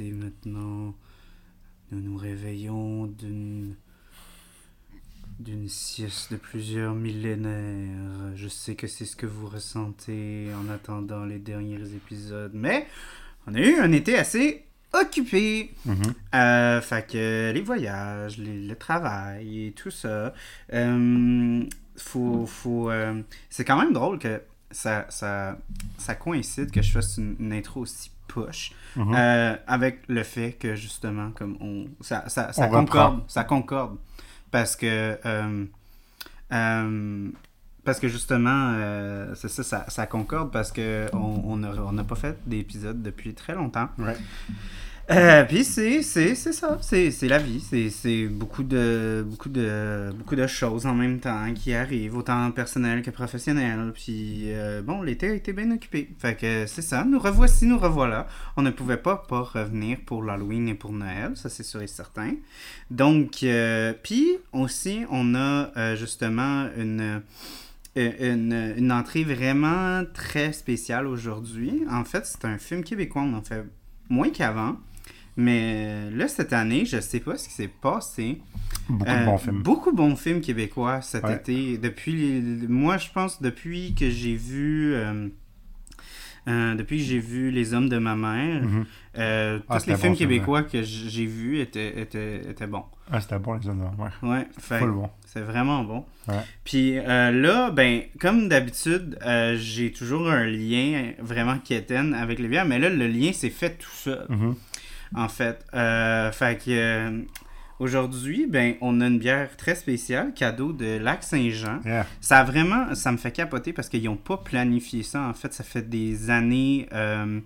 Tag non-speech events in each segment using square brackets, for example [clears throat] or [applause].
Maintenant nous nous réveillons d'une d'une sieste de plusieurs millénaires. Je sais que c'est ce que vous ressentez en attendant les derniers épisodes, mais on a eu un été assez occupé. Euh, fait que les voyages, les- le travail et tout ça. euh, faut, faut, euh, c'est quand même drôle que ça, ça, ça coïncide que je fasse une, une intro aussi poche Mhm. euh, avec le fait que justement, comme on, ça, ça, ça On reprend. concorde. Ça concorde. Parce que. euh, euh, parce que justement, c'est ça, ça, ça concorde parce que on on n'a on pas fait d'épisode depuis très longtemps. Ouais. Euh, puis c'est c'est c'est ça, c'est c'est la vie, c'est c'est beaucoup de beaucoup de choses en même temps qui arrivent autant personnelles que professionnelles. Puis euh, bon, l'été a été bien occupé. Fait que c'est ça, nous revoici, nous revoilà. On ne pouvait pas pas revenir pour l'Halloween et pour Noël, ça c'est sûr et certain. Donc euh, puis aussi on a euh, justement une une, une entrée vraiment très spéciale aujourd'hui. En fait, c'est un film québécois, on en fait moins qu'avant. Mais là, cette année, je sais pas ce qui s'est passé. Beaucoup Euh, de bons films. Beaucoup de bons films québécois cet Ouais. été. Depuis, moi, je pense depuis que j'ai vu, euh, euh, depuis que j'ai vu Les Hommes de ma mère, Mhm. euh, Ah, tous les films bon, ouais. québécois que j'ai vus étaient, étaient, étaient bons. Ah, c'était bon, les zones ouais. Ouais, fait- Full bon. c'est vraiment bon. Ouais. Puis euh, là, ben, comme d'habitude, euh, j'ai toujours un lien vraiment quétaine avec les bières, mais là, le lien s'est fait tout seul Mhm. En fait. Euh, fait que euh, aujourd'hui, ben, on a une bière très spéciale, cadeau de Lac Saint-Jean. Yeah. Ça a vraiment, ça me fait capoter parce qu'ils n'ont pas planifié ça. En fait, ça fait des années euh,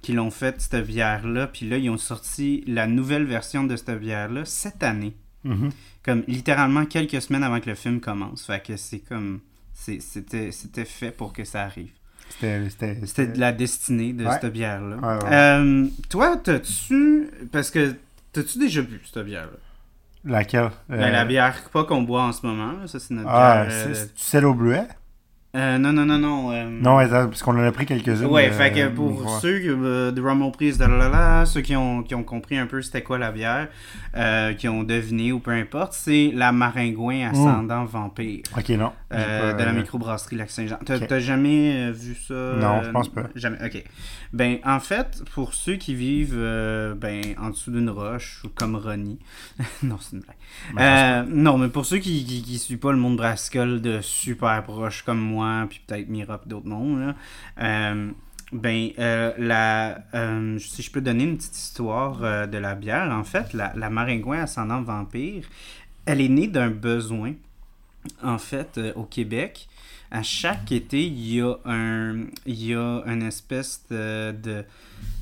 qu'ils l'ont fait, cette bière-là. Puis là, ils ont sorti la nouvelle version de cette bière-là cette année. Mhm. Comme littéralement quelques semaines avant que le film commence. Fait que c'est comme. c'était fait pour que ça arrive. C'était. De la destinée de Ouais. cette bière-là. Ouais, ouais. Euh, toi, t'as-tu. Parce que. T'as-tu déjà bu cette bière-là? Laquelle? Ben, Euh, la bière pas qu'on boit en ce moment, là, ça c'est notre Ah, bière. euh, c'est celle au bleuet? Euh, non, non, non, non. euh, Non, parce qu'on en a pris quelques-unes. Ouais, euh, fait que pour ceux euh, de Rumble Priest, de la, la, ceux qui ont, qui ont compris un peu c'était quoi la bière, qui ont deviné ou peu importe, c'est la Maringouin ascendant vampire Ok, non. pas, de la microbrasserie Lac-Saint-Jean. T'as jamais vu ça Non, je pense pas. Jamais. Ok. Ben, en fait, pour ceux qui vivent ben, en dessous d'une roche ou comme Ronnie. [laughs] non, c'est une blague. Ben, non, mais pour ceux qui, qui, qui suivent pas le monde brassicole de super proche comme moi, puis peut-être Mira d'autres mondes, là, euh, ben, euh, la, euh, si je peux donner une petite histoire de la bière, en fait, la, la maringouin ascendant vampire, elle est née d'un besoin, en fait, au Québec. À chaque été, il y a un, il y a une espèce de, de,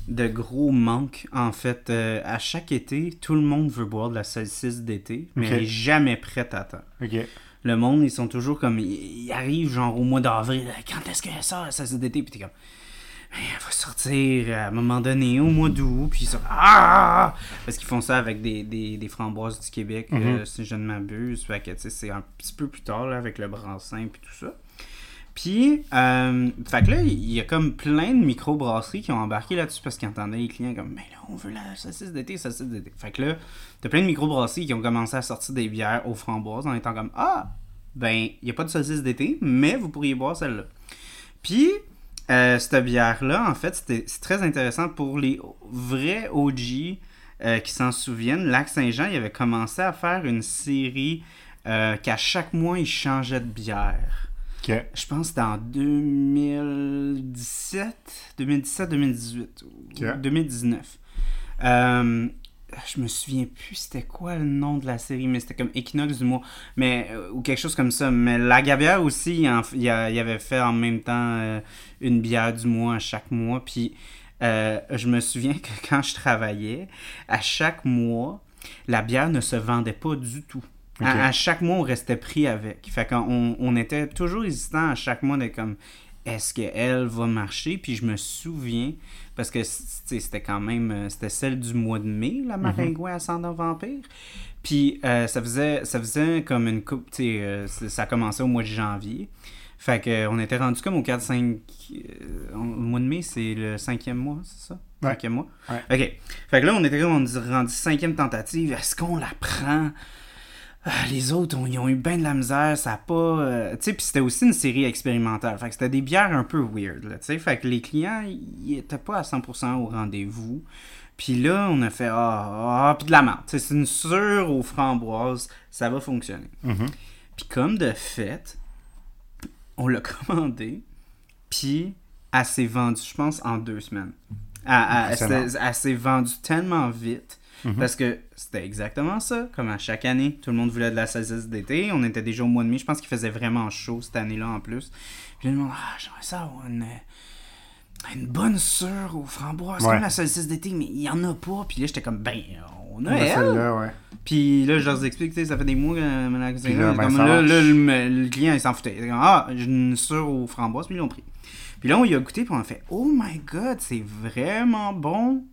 de gros manque. En fait, Euh, à chaque été, tout le monde veut boire de la saucisse d'été, mais elle est jamais prête à temps. Le monde, ils sont toujours comme. Ils, ils arrivent genre au mois d'avril. Quand est-ce qu'elle sort la saucisse d'été? Puis t'es comme. Elle va sortir à un moment donné, au mois d'août. Puis ça. Ah! Parce qu'ils font ça avec des, des, des framboises du Québec, Mhm. euh, si je ne m'abuse. Fait que, tu sais, c'est un petit peu plus tard, là, avec le brassin puis tout ça. Puis, euh, fait que là, il y a comme plein de micro-brasseries qui ont embarqué là-dessus parce qu'ils entendaient les clients comme, mais là, on veut la saucisse d'été, saucisse d'été. Fait que là, t'as plein de micro-brasseries qui ont commencé à sortir des bières aux framboises en étant comme, ah, ben, il n'y a pas de saucisse d'été, mais vous pourriez boire celle-là. Puis, euh, cette bière-là, en fait, c'est très intéressant pour les vrais OG euh, qui s'en souviennent. Lac Saint-Jean, il avait commencé à faire une série qu'à chaque mois, il changeait de bière. Je pense que c'était en 2017, 2017-2018, ou Ok. 2019. Euh, je me souviens plus c'était quoi le nom de la série, mais c'était comme Equinox du mois, mais, euh, ou quelque chose comme ça. Mais la Gabière aussi, il, en- il a- il avait fait en même temps euh, une bière du mois à chaque mois. Puis euh, je me souviens que [laughs] quand je travaillais, à chaque mois, la bière ne se vendait pas du tout. À, à chaque mois, on restait pris avec. Fait qu'on on, était toujours hésitant à chaque mois de comme est-ce qu'elle va marcher? Puis je me souviens, parce que c'était quand même, euh, c'était celle du mois de mai, la Maringouin Ascendant Vampire. Puis euh, ça faisait ça faisait comme une coupe, tu sais, euh, ça commençait au mois de janvier. Fait que euh, on était rendu comme au 4-5. euh, mois de mai, c'est le cinquième mois, c'est ça? Ouais. Cinquième mois? Ouais. OK. Fait que là, on était comme on dit- rendu cinquième tentative. Est-ce qu'on la prend? Ah, les autres, ils ont eu bien de la misère, ça a pas... euh, tu sais, puis c'était aussi une série expérimentale. Fait que c'était des bières un peu weird, là, tu sais. Fait que les clients, ils étaient pas à 100% au rendez-vous. Puis là, on a fait, ah, ah, puis de la merde. C'est une sûre aux framboises, ça va fonctionner. Mhm. Puis comme de fait, on l'a [laughs] commandé, puis elle s'est vendue, je pense, en deux semaines. Elle s'est vendue tellement vite. Mhm. Parce que c'était exactement ça. Comme à chaque année, tout le monde voulait de la saucisse d'été. On était déjà au mois de mai. Je pense qu'il faisait vraiment chaud cette année-là en plus. Puis là, le monde, ah, j'aimerais ça avoir une, une bonne sœur aux framboises. Ouais. comme la saucisse d'été, mais il n'y en a pas. Puis là, j'étais comme, ben, on a On a elle. celle-là, ouais. Puis là, je leur explique, tu sais, ça fait des mois que la Puis là, ben, là, là, le, le client, il s'en foutait. Il était comme, ah, j'ai une sûre aux framboises, puis ils l'ont pris. Puis là, on y a goûté, puis on a fait, oh my god, c'est vraiment bon.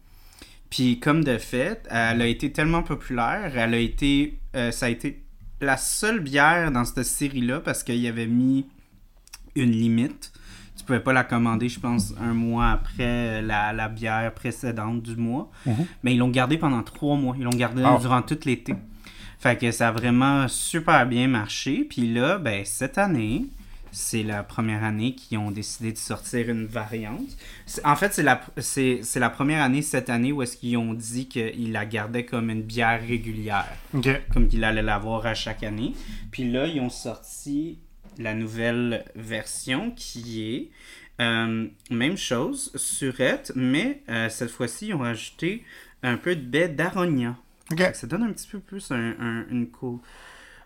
Puis comme de fait, elle a été tellement populaire, elle a été, euh, ça a été la seule bière dans cette série-là parce qu'il y avait mis une limite. Tu pouvais pas la commander, je pense, un mois après la, la bière précédente du mois. Mhm. Mais ils l'ont gardé pendant trois mois. Ils l'ont gardé Ah. durant tout l'été. Fait que ça a vraiment super bien marché. Puis là, ben, cette année, c'est la première année qu'ils ont décidé de sortir une variante. En fait, c'est la, c'est, la première année cette année où est-ce qu'ils ont dit qu'ils la gardaient comme une bière régulière comme qu'il allait l'avoir à chaque année. Puis là, ils ont sorti la nouvelle version qui est euh, même chose, surette, mais euh, cette fois-ci, ils ont rajouté un peu de baie d'aronia. Ça donne un petit peu plus un- un- une, cou-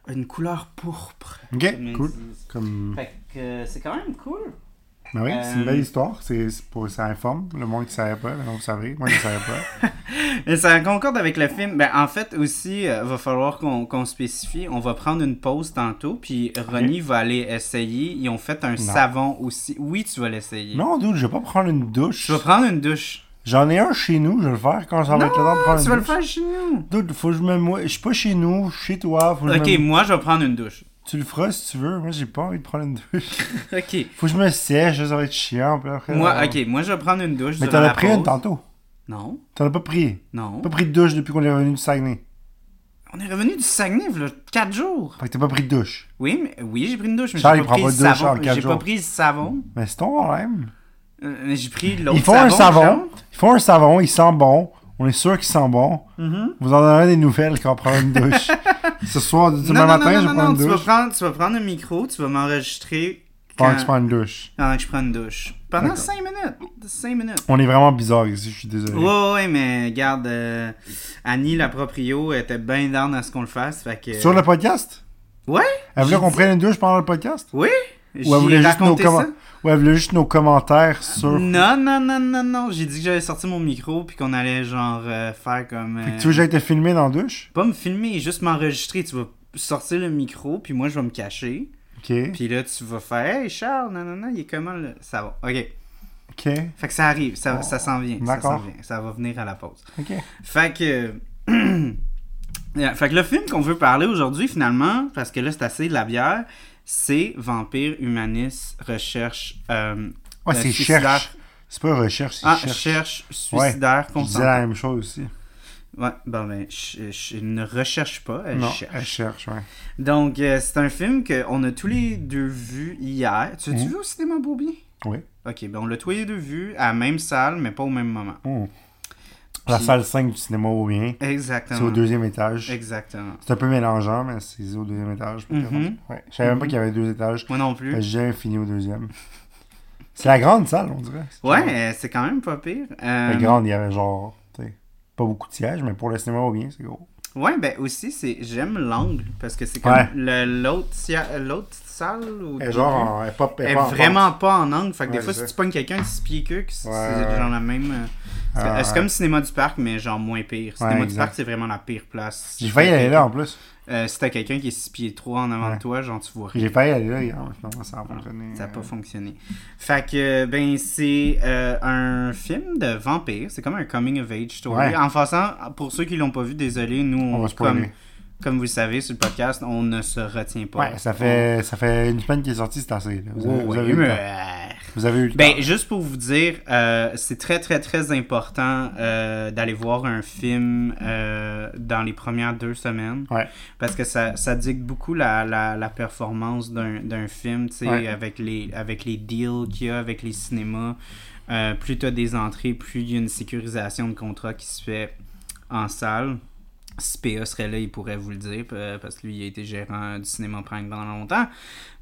une couleur pourpre. Ok, cool. Comme... Fait que euh, c'est quand même cool. Ben oui, c'est une Euh, belle histoire. C'est pour... Ça informe. Le monde qui ne savait pas, maintenant vous savez. Moi, je ne savais pas. [laughs] Et ça concorde avec le film. Ben, en fait, aussi, euh, va falloir qu'on qu'on spécifie. On va prendre une pause tantôt, puis Ronnie va aller essayer. Ils ont fait un savon aussi. Oui, tu vas l'essayer. non, dude, je vais pas prendre une douche. Tu vas prendre une douche. J'en ai un chez nous, je vais le faire quand ça va être le temps de prendre tu une vas le douche. faire chez nous. Dude, faut que je me mouille. Je suis pas chez nous, je suis chez toi. Faut que je Ok, me... moi, je vais prendre une douche. Tu le feras si tu veux. Moi, j'ai pas envie de prendre une douche. [laughs] Ok. Faut que je me sèche, ça va être chiant. Puis après, Moi, euh, ok, moi, je vais prendre une douche. Mais durant t'en as la pris une pause. tantôt? Non, T'en as pas pris? non. Pas pris de douche depuis qu'on est revenu du Saguenay. On est revenu du Saguenay, là, 4 jours. Fait que t'as pas pris de douche. Oui, mais oui, j'ai pris une douche, mais Charles, j'ai il pas prend pris pas de douche en savon. quatre J'ai pas jours. pris le savon. Mais c'est ton problème. Euh, mais j'ai pris l'autre Ils font savon. un savon. Ils font un savon, il sent bon. On est sûr qu'il sent bon. Mhm. Vous en donnerez des nouvelles quand on prend une douche. [laughs] Ce soir, demain matin, non, je non, prends non, une tu vas, douche. prendre, tu vas prendre un micro, tu vas m'enregistrer Pendant quand, que je prends une douche. pendant que je prends une douche. Pendant D'accord. 5 minutes. 5 minutes. On est vraiment bizarre ici, je suis désolé. Ouais, ouais, mais regarde, euh, Annie, la proprio, était bien down à ce qu'on le fasse. Fait que... Sur le podcast? Ouais? Elle voulait qu'on prenne une douche pendant le podcast? Oui? Ou elle voulait, juste nos raconté commen- ça. ou elle voulait juste nos commentaires sur... Non, non, non, non, non. J'ai dit que j'allais sortir mon micro puis qu'on allait genre euh, faire comme. Fait que euh, tu veux que j'aille te filmer dans la douche? Pas me filmer, juste m'enregistrer. Tu vas sortir le micro puis moi je vais me cacher. Ok. Puis là tu vas faire Hey Charles, non, non, non, il est comment le. Ça va. Ok. Ok. Fait que ça arrive, ça, ça s'en vient. Ça D'accord. s'en vient. Ça va venir à la pause. Ok. Fait que. Yeah, [clears throat] fait que le film qu'on veut parler aujourd'hui, finalement, parce que là c'est assez de la bière, c'est Vampire Humaniste Recherche. Euh, Ouais, euh, c'est suicidaire. cherche. C'est pas recherche, c'est Ah, cherche. cherche suicidaire disais consentant. la même chose aussi. Ouais, bon ben, je, je ne recherche pas, elle non, cherche. elle cherche, ouais. Donc, euh, c'est un film qu'on a tous les deux vu hier. Tu as-tu Mhm. vu au cinéma Beaubien? Oui. Ok, ben on l'a tous les deux vu à la même salle, mais pas au même moment. Oh. La Puis- salle 5 du cinéma au bien. Exactement. C'est au deuxième étage. Exactement. C'est un peu mélangeant, mais c'est au deuxième étage. Mhm. Ouais. Je savais même pas qu'il y avait deux étages. Moi non plus. J'ai jamais fini au deuxième. C'est la grande salle, on dirait. Ouais, c'est quand même pas pire. Euh, La grande, il y avait genre, tu sais, pas beaucoup de sièges, mais pour le cinéma au bien, c'est gros. Ouais, ben aussi, c'est j'aime l'angle parce que c'est comme Ouais. le- l'autre l'autre ou Elle genre, en- elle est pas, elle elle en vraiment pas en angle. Fait que Ouais, des fois, si tu pognes quelqu'un de 6 pieds que, c'est Ouais, genre la même. euh, c'est Ah, c'est comme Cinéma du Parc, mais genre moins pire. Cinéma du. Parc, c'est vraiment la pire place. J'ai failli aller là en plus. Euh, si t'as quelqu'un qui est 6 pieds 3 en avant Ouais. de toi, genre tu vois rien. J'ai failli aller là hier, finalement ça a fonctionné. Ça n'a pas fonctionné. Fait que, ben, c'est euh, un film de vampire. C'est comme un coming of age story. Ouais. En passant, pour ceux qui l'ont pas vu, désolé, nous, On on, va spoiler. comme, comme vous le savez sur le podcast, on ne se retient pas. Ouais, ça fait, ça fait une semaine qu'il est sorti, c'est assez. Vous, avez, Ouais, vous avez eu le mais, temps. Vous avez eu le Ben, temps. juste pour vous dire, euh, c'est très, très, très important euh, d'aller voir un film euh, dans les premières deux semaines. Ouais. Parce que ça, ça dicte beaucoup la, la, la performance d'un d'un film, tu sais, Ouais. avec, les, avec les deals qu'il y a avec les cinémas. Plus tu as des entrées, plus il y a une sécurisation de contrat qui se fait en salle. Si PA serait là, il pourrait vous le dire, euh, parce que lui, il a été gérant du cinéma Prime pendant longtemps.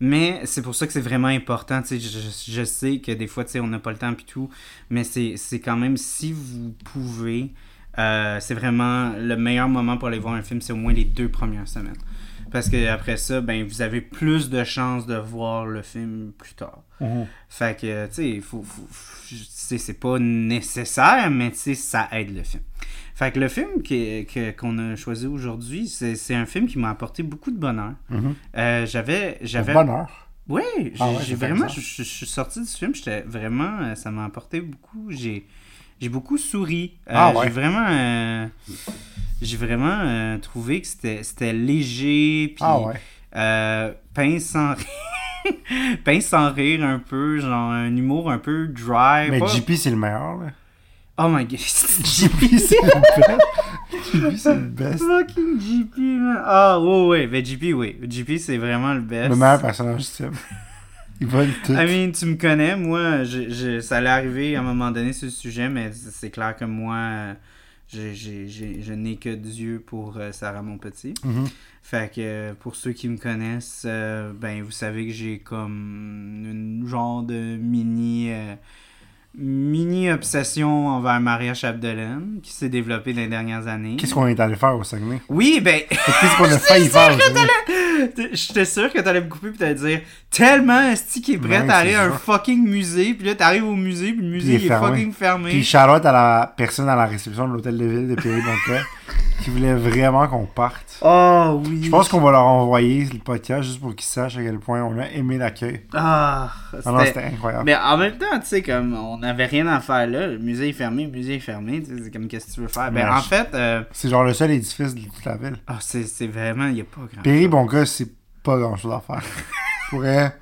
Mais c'est pour ça que c'est vraiment important. Je, je, sais que des fois, on n'a pas le temps et tout, mais c'est quand même, si vous pouvez, euh, c'est vraiment le meilleur moment pour aller voir un film, c'est au moins les deux premières semaines. Parce que après ça, ben, vous avez plus de chances de voir le film plus tard. Mhm. Fait que, tu sais, faut, faut- c'est pas nécessaire, mais tu sais, ça aide le film. Fait que le film qu'on a choisi aujourd'hui, c'est un film qui m'a apporté beaucoup de bonheur. Euh, j'avais, j'avais, Bonheur. oui, j'ai Ah ouais, j'ai vraiment, je, je- je suis sorti du film, j'étais vraiment, euh, ça m'a apporté beaucoup. J'ai, j'ai beaucoup souri. Euh, Ah ouais. J'ai vraiment, euh, j'ai vraiment trouvé que c'était, c'était léger, puis Ah ouais. pince sans rire, [laughs] sans rire un peu, genre un humour un peu dry. Mais pas- JP, c'est le meilleur, là. Oh my god, [laughs] JP, c'est le best. JP, c'est le best. Fucking JP, man. Ah, ouais, ouais. Ben, JP, oui. JP, c'est vraiment le best. Le meilleur personnage film. Il vole tout. I mean, tu me connais, moi, je, je- ça allait arriver à un moment donné sur le sujet, mais c'est clair que moi, j'ai- je n'ai que Dieu pour euh, Sarah mon petit. Mhm. Fait que euh, pour ceux qui me connaissent, euh, ben vous savez que j'ai comme une genre de mini euh, mini obsession envers Maria Chapdelaine qui s'est développée dans les dernières années. Qu'est-ce qu'on est allé faire au Saguenay? Oui, ben Qu'est-ce qu'on a failli faire? J'étais sûr que t'allais me couper pis t'allais dire tellement qui est prêt à aller à un fucking musée pis là t'arrives au musée pis le musée il est il est fermé. fucking fermé. Puis Charlotte à la personne à la réception de l'hôtel de ville de Péribonca qui voulait vraiment qu'on parte. Oh oui. Je pense qu'on va leur envoyer le podcast juste pour qu'ils sachent à quel point on a aimé l'accueil. Ah, Ah c'était incroyable. Mais en même temps, tu sais, comme on n'avait rien à faire là, le musée est fermé, le musée est fermé, tu sais, c'est comme qu'est-ce que tu veux faire? Ben Ouais, en fait, euh, C'est genre le seul édifice de toute la ville. ah, c'est vraiment, il n'y a pas grand Péribonca, c'est pas grand chose à faire. [laughs] Pour vrai,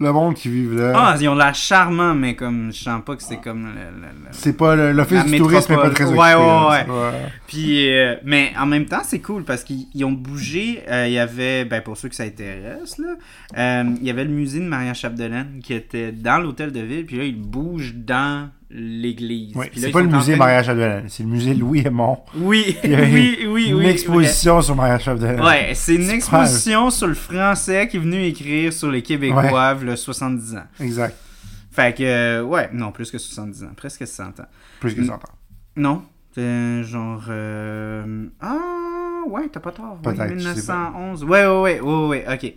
le monde qui vit là, Ah, ils ont l'air charmants, mais comme je sens pas que c'est comme le- le- le- c'est pas l'office du tourisme est pas très Ouais, occupé. ouais, ouais. c'est Puis, euh, mais en même temps, c'est cool parce qu'ils ils ont bougé. euh, Il y avait, ben pour ceux que ça intéresse, là, euh, il y avait le musée de Maria Chapdelaine qui était dans l'hôtel de ville. Puis là, il bouge dans l'église. Ouais, c'est pas le musée Maria Chapdelaine, c'est le musée Louis Aymon. Oui, [laughs] a oui, oui, Une oui. exposition sur Maria Chapdelaine. Ouais, c'est une exposition sur le français qui est venu écrire sur les Québécois, le 70 ans. Exact. Fait que, euh, ouais, non, plus que 70 ans, presque 100 ans. Plus que Mm. 100 ans. Non, genre. euh, Ah, ouais, t'as pas tort. ouais, Peut-être, je sais pas. 1911. Ouais, ouais, ouais, ouais, ouais, ok.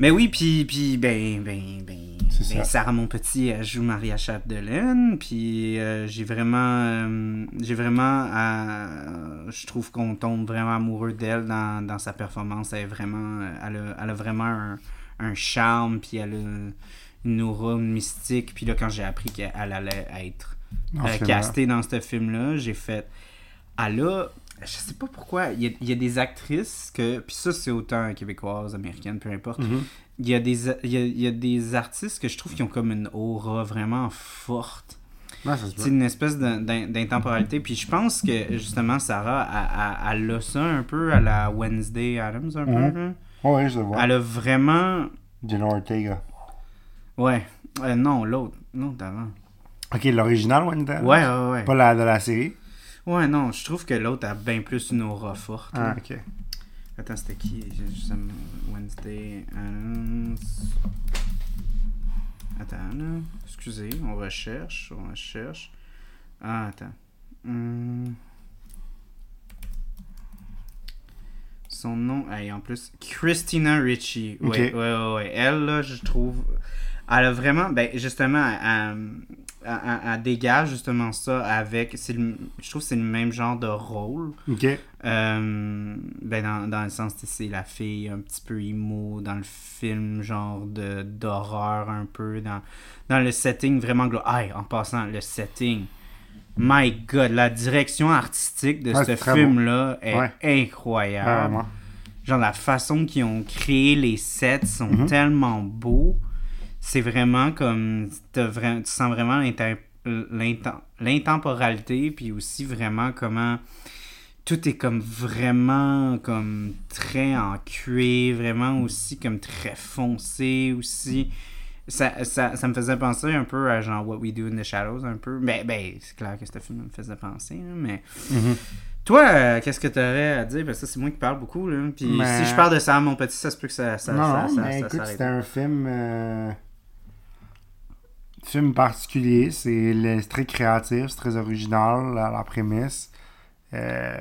Mais oui, puis, puis ben, ben, ben, C'est ben, ça. Sarah Mon Petit elle joue Maria Chapdelaine, puis euh, j'ai vraiment, euh, j'ai vraiment, euh, je trouve qu'on tombe vraiment amoureux d'elle dans, dans sa performance. Elle est vraiment, elle a, elle a vraiment un, un charme, puis elle a une aura mystique. Puis là, quand j'ai appris qu'elle allait être castée dans ce film-là, j'ai fait. Elle a. Je sais pas pourquoi. Il y a, il y a des actrices que. Puis ça, c'est autant québécoises, américaines, peu importe. Mhm. Il y, a des, il, y a, il y a des artistes que je trouve qui ont comme une aura vraiment forte. C'est une espèce d'in- d'in- d'intemporalité. Puis je pense que justement, Sarah, elle, a ça un peu à la Wednesday Adams, un peu. là. Ouais, ouais, je le vois. Elle a vraiment. Jenna Ortega. Ouais. Euh, non, l'autre. L'autre d'avant. Ok, l'original Wendell. Ouais, ouais, ouais. Pas la de la série? Ouais, non, je trouve que l'autre a bien plus une aura forte. Ah, ok. Attends, c'était qui? Wednesday. Attends, là. Excusez, on recherche, on recherche. Ah, attends. Hmm. son nom, hey, en plus, Christina Ricci. Oui, Ok. ouais, ouais, ouais. Elle, là, je trouve, elle a vraiment, ben, justement, elle, elle- elle- dégage justement ça avec, le- je trouve que c'est le même genre de rôle. Ok. Euh, ben dans, dans le sens, c'est la fille un petit peu emo dans le film, genre de d'horreur un peu, dans, dans le setting vraiment Hey, en passant, le setting. My God, la direction artistique de Ouais, ce film-là est Ouais. incroyable. Genre la façon qu'ils ont créé les sets sont Mhm. tellement beaux. C'est vraiment comme vra- tu sens vraiment l'intem- l'intem- l'intemporalité puis aussi vraiment comment tout est comme vraiment comme très en cuir, vraiment aussi comme très foncé aussi. Ça, ça, ça me faisait penser un peu à genre What We Do in the Shadows un peu. Ben, ben c'est clair que ce film me faisait penser, mais Mhm. toi, euh, qu'est-ce que tu aurais à dire? Parce que ça, c'est moi qui parle beaucoup. Là. Puis Mais- si je parle de ça à mon petit, ça se peut que ça, ça, non, ça, mais écoute, c'était un film. euh, film particulier. C'est très créatif, c'est très original, la, la prémisse. Euh,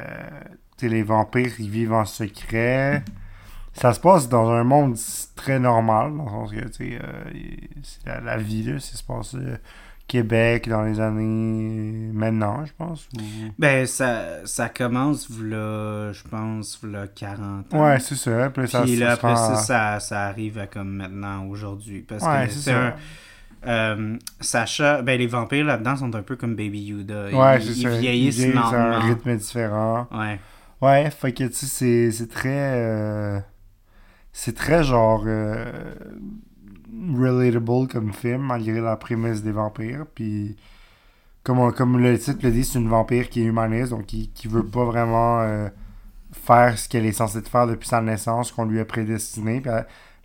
les vampires, ils vivent en secret. Ça se passe dans un monde très normal, dans le sens que, euh, c'est la, la vie, là, ça se passe euh, Québec dans les années maintenant, je pense. ou- Ben, ça, ça commence, je pense, v'là 40 ans. Ouais, c'est ça. Puis, ça, Puis là, après ça, ça, arrive à comme maintenant, aujourd'hui. Parce Ouais, que c'est ça. Euh, Sacha, ben les vampires là-dedans sont un peu comme Baby Yoda. Ils, Ouais, c'est ils ça. vieillissent Ils vieillissent à un rythme différent. Ouais. Ouais, fait que tu sais, c'est- c'est très. euh, c'est très genre. euh, relatable comme film, malgré la prémisse des vampires. Puis, comme, on- comme le titre le dit, c'est une vampire qui est humaniste, donc qui, qui veut pas vraiment faire ce qu'elle est censée faire depuis sa naissance, qu'on lui a prédestiné. Puis,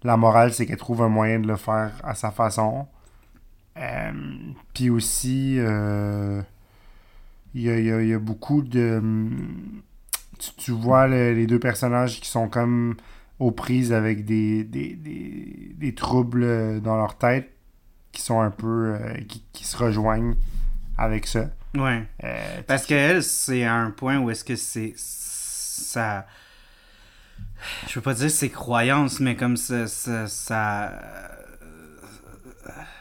la morale, c'est qu'elle trouve un moyen de le faire à sa façon. Euh, puis aussi, euh, il y, a, y a- il y a beaucoup de. hum, Tu, tu vois le- les deux personnages qui sont comme aux prises avec des, des, des, des troubles euh, dans leur tête qui sont un peu. euh, qui, qui se rejoignent avec ça. Ouais. Parce qu'elle, c'est à un point où est-ce que c'est. Ça. Je veux pas dire ses croyances, mais comme ça. ça, ça-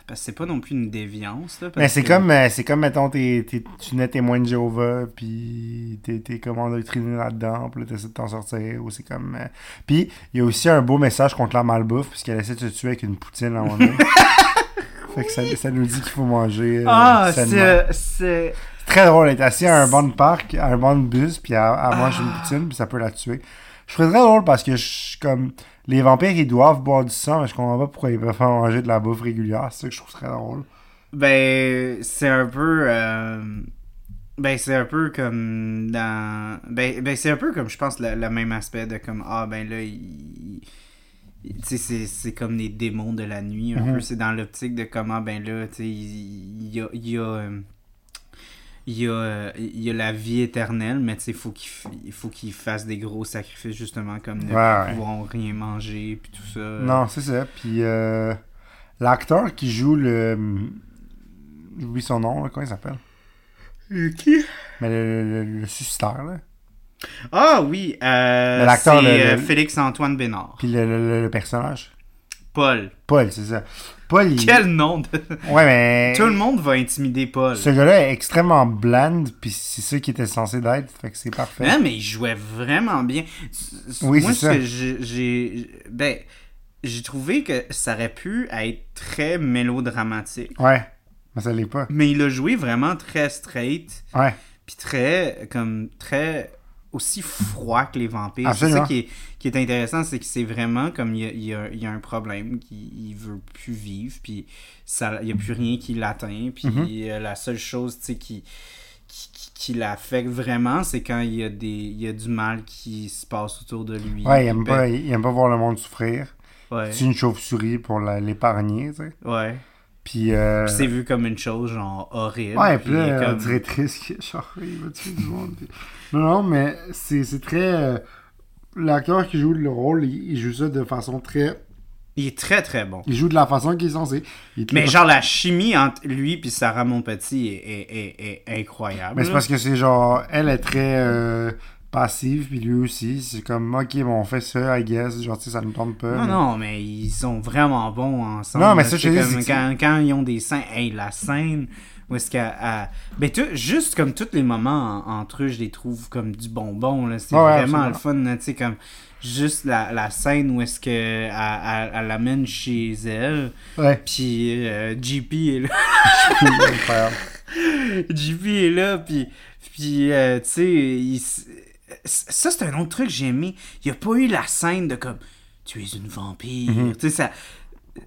Parce que c'est pas non plus une déviance. Là, parce Mais c'est que- comme, euh, c'est comme, mettons, t'es, t'es- tu n'es témoin de Jéhovah, puis t'es, t'es comme endoctriné là-dedans, puis là, t'essaies de t'en sortir, ou c'est comme... euh, Puis, il y a aussi un beau message contre la malbouffe, puisqu'elle essaie de se tuer avec une poutine à un moment donné. [laughs] fait que ça, ça nous dit qu'il faut manger euh, Ah, c'est. c'est- C'est très drôle, elle est assise à un banc de parc, à un banc de bus, puis elle, elle mange une poutine, puis ça peut la tuer. Je trouve très drôle parce que je suis comme... Les vampires, ils doivent boire du sang, mais je comprends pas pourquoi ils peuvent pas manger de la bouffe régulière. C'est ça que je trouve très drôle. Ben, c'est un peu. euh, Ben, c'est un peu comme dans. Ben, ben c'est un peu comme, je pense, le, le même aspect de comme, ah, ben là, il. Tu sais, c'est- comme les démons de la nuit, un Mhm. peu. C'est dans l'optique de comment, ben là, tu sais, il il y a. Il y a euh, il y, a, il y a la vie éternelle, mais tu sais, il faut qu'il faut qu'il fasse des gros sacrifices, justement, comme ne Ouais, ouais. pouvoir rien manger, puis tout ça. Non, c'est ça. Puis euh, l'acteur qui joue le. J'oublie son nom, là, comment il s'appelle? Qui? Mais le, le, le, le suicidaire, là. Ah oui, euh, l'acteur, c'est euh, Félix-Antoine Bénard. Puis le- le personnage? Paul. Paul, c'est ça. Paul, il. Quel nom de... Ouais, mais. [laughs] Tout le monde va intimider Paul. Ce gars-là est extrêmement bland, puis c'est ça qui était censé d'être, fait que c'est parfait. Hein, mais il jouait vraiment bien. Oui, Moi, c'est ce ça. que j'ai- j'ai... Ben, j'ai trouvé que ça aurait pu être très mélodramatique. Ouais, mais ça l'est pas. Mais il a joué vraiment très straight. Ouais, Puis très, comme, très aussi froid que les vampires. C'est ça qui est, qui est intéressant, c'est que c'est vraiment comme il y a, il y a- il y a un problème, qu'il il veut plus vivre, puis ça, il n'y a plus rien qui l'atteint, puis Mhm. euh, la seule chose, qui, qui, qui- l'affecte vraiment, c'est quand il y, a des, il y a du mal qui se passe autour de lui. ouais, il aime, pas, il aime pas voir le monde souffrir. Ouais, C'est une chauve-souris pour l'épargner, tu sais. ouais. Puis. Euh... Puis c'est vu comme une chose, genre, horrible. Ouais, puis puis là, comme- on dirait triste genre, il va tuer du monde. puis- Non, non, mais c'est c'est très. euh, L'acteur qui joue le rôle, il, il joue ça de façon très. Il est très, très bon. Il joue de la façon qu'il est censé. Mais genre la chimie entre lui et Sarah Monpetit est, est, est, est incroyable. Mais c'est parce que c'est genre. Elle est très. euh, passive, puis lui aussi. C'est comme, ok, bon, on fait ça, I guess. Genre, tu sais, ça nous tombe pas. Non, mais- non, mais ils sont vraiment bons ensemble. Non, mais ça, je comme quand, quand ils ont des scènes. Hey, la scène où est-ce qu'elle. elle- Ben, tu juste comme tous les moments en- entre eux, je les trouve comme du bonbon, là. C'est ouais, vraiment absolument. le fun. Tu sais, comme. Juste la, la scène où est-ce que elle, elle- elle l'amène chez elle, Ouais. puis euh, JP est là. [laughs] JP est là, puis, puis euh, tu sais, il ça c'est un autre truc que j'ai aimé. Il n'y a pas eu la scène de comme, tu es une vampire. Tu sais, ça.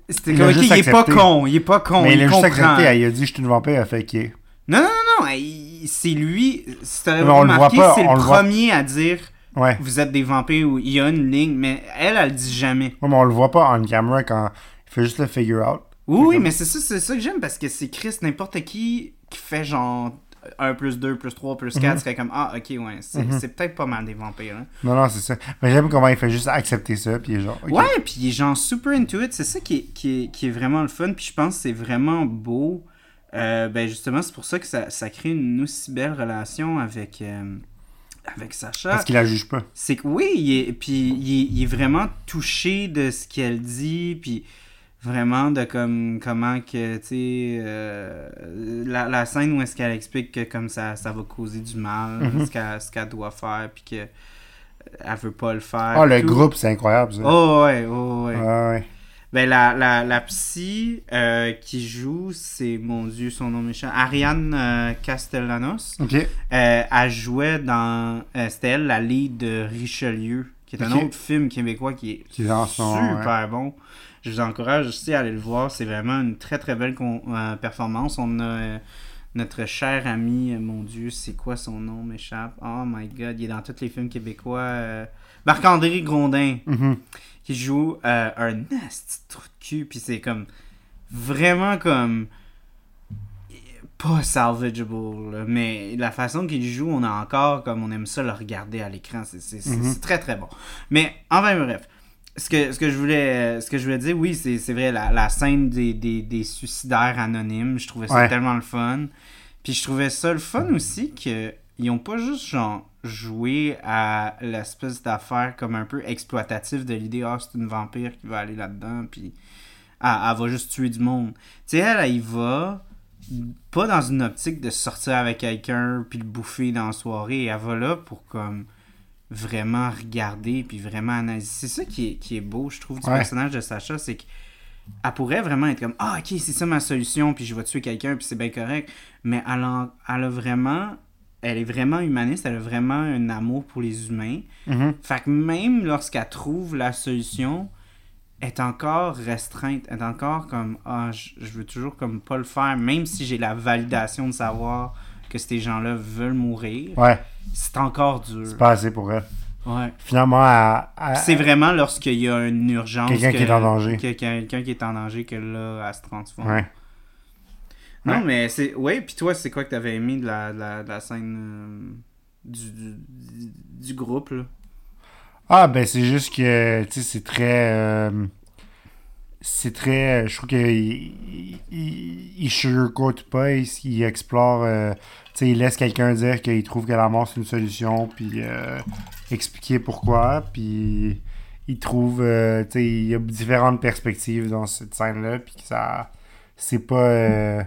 C'était Mhm. Il comme, il est pas con, il est pas con, mais il il a juste accepté, il a dit, je suis une vampire, fait, ok. Non, non, non, non, c'est lui, si t'avais remarqué, c'est le le voit- premier à dire, Ouais. vous êtes des vampires, ou il y a une ligne, mais elle, elle le dit jamais. Ouais, mais on le voit pas on camera quand il fait juste le figure out. Oui, oui, mais c'est ça, c'est ça que j'aime parce que c'est Chris, n'importe qui qui fait genre 1 plus 2 plus 3 plus 4 serait comme Ah, ok, ouais, c'est Mhm. peut-être pas mal des vampires. hein. Non, non, c'est ça. Mais j'aime comment il fait juste accepter ça, puis il est genre. Ouais, puis il est genre super into it, c'est ça qui est, qui, est, qui est vraiment le fun, puis je pense que c'est vraiment beau. Euh, ben justement, c'est pour ça que ça, ça crée une aussi belle relation avec, euh, avec Sacha. Parce qu'il la juge pas. C'est que oui, il est, puis il il est vraiment touché de ce qu'elle dit, puis vraiment de comme comment que tu sais euh, la, la scène où est-ce qu'elle explique que comme ça ça va causer du mal, Mhm. ce qu'elle ce qu'elle doit faire, puis que elle veut pas le faire. Ah, le puis tout. groupe, c'est incroyable, ça. Oh ouais, oh ouais. Ouais, ouais. Ben la, la, la psy euh, qui joue, c'est mon dieu, son nom méchant, Ariane euh, Castellanos. Ok. Elle jouait dans. C'était elle, la lead de Richelieu, qui est un autre film québécois qui est Qui est dans son- super bon. Je vous encourage aussi à aller le voir. C'est vraiment une très très belle euh, performance. On a euh, notre cher ami, euh, mon Dieu, c'est quoi son nom m'échappe? Oh my god, il est dans tous les films québécois. Marc-André Grondin Mhm. qui joue un nasty trou de cul, puis c'est comme vraiment comme pas salvageable, là, mais la façon qu'il joue, on a encore comme on aime ça le regarder à l'écran, c'est Mhm. c'est très très bon. Mais enfin bref, ce que, ce que je voulais ce que je voulais dire, oui, c'est vrai, la, la scène des, des, des suicidaires anonymes, je trouvais ça Ouais. tellement le fun. Puis je trouvais ça le fun aussi que ils ont pas juste genre joué à l'espèce d'affaire comme un peu exploitative de l'idée ah c'est une vampire qui va aller là-dedans puis ah, elle va juste tuer du monde. Tu sais elle, elle y va pas dans une optique de sortir avec quelqu'un puis le bouffer dans la soirée, elle va là pour comme vraiment regarder puis vraiment analyser. C'est ça qui est, qui est beau, je trouve, du Ouais. personnage de Sacha, c'est que elle pourrait vraiment être comme ah ok c'est ça ma solution puis je vais tuer quelqu'un puis c'est bien correct mais elle a, elle a vraiment elle est vraiment humaniste elle a vraiment un amour pour les humains Mhm. fait que même lorsqu'elle trouve la solution elle est encore restreinte elle est encore comme ah je, je veux toujours comme pas le faire même si j'ai la validation de savoir que ces gens-là veulent mourir Ouais, c'est encore dur c'est pas assez pour elle. ouais Finalement, elle- c'est vraiment lorsqu'il y a une urgence Quelqu'un qui est en danger. que- quelqu'un qui est en danger que là elle se transforme Ouais. Non, Ouais. mais c'est. Ouais, puis toi, c'est quoi que t'avais aimé de la, de la, de la scène euh, du- du groupe, là? Ah, ben c'est juste que, tu sais, c'est très... euh, c'est très... Je trouve qu'il il, il, sugarcoat pas, il, il explore... euh, tu sais, il laisse quelqu'un dire qu'il trouve que la mort, c'est une solution, puis euh, expliquer pourquoi, puis il trouve... euh, tu sais, il y a différentes perspectives dans cette scène-là, puis que ça... C'est pas...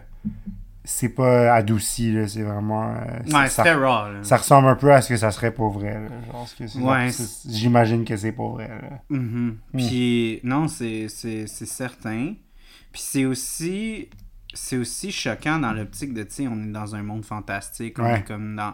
c'est pas adouci, là, c'est vraiment... euh, Ouais, ça- c'était raw, là. ça ressemble un peu à ce que ça serait pour vrai. là. Genre, ce que c'est- Ouais. c'est- J'imagine que c'est pour vrai. là. Mhm. Puis, non, c'est c'est- c'est certain. Puis c'est aussi. C'est aussi choquant dans l'optique de, tu sais, on est dans un monde fantastique. On Ouais. est comme dans.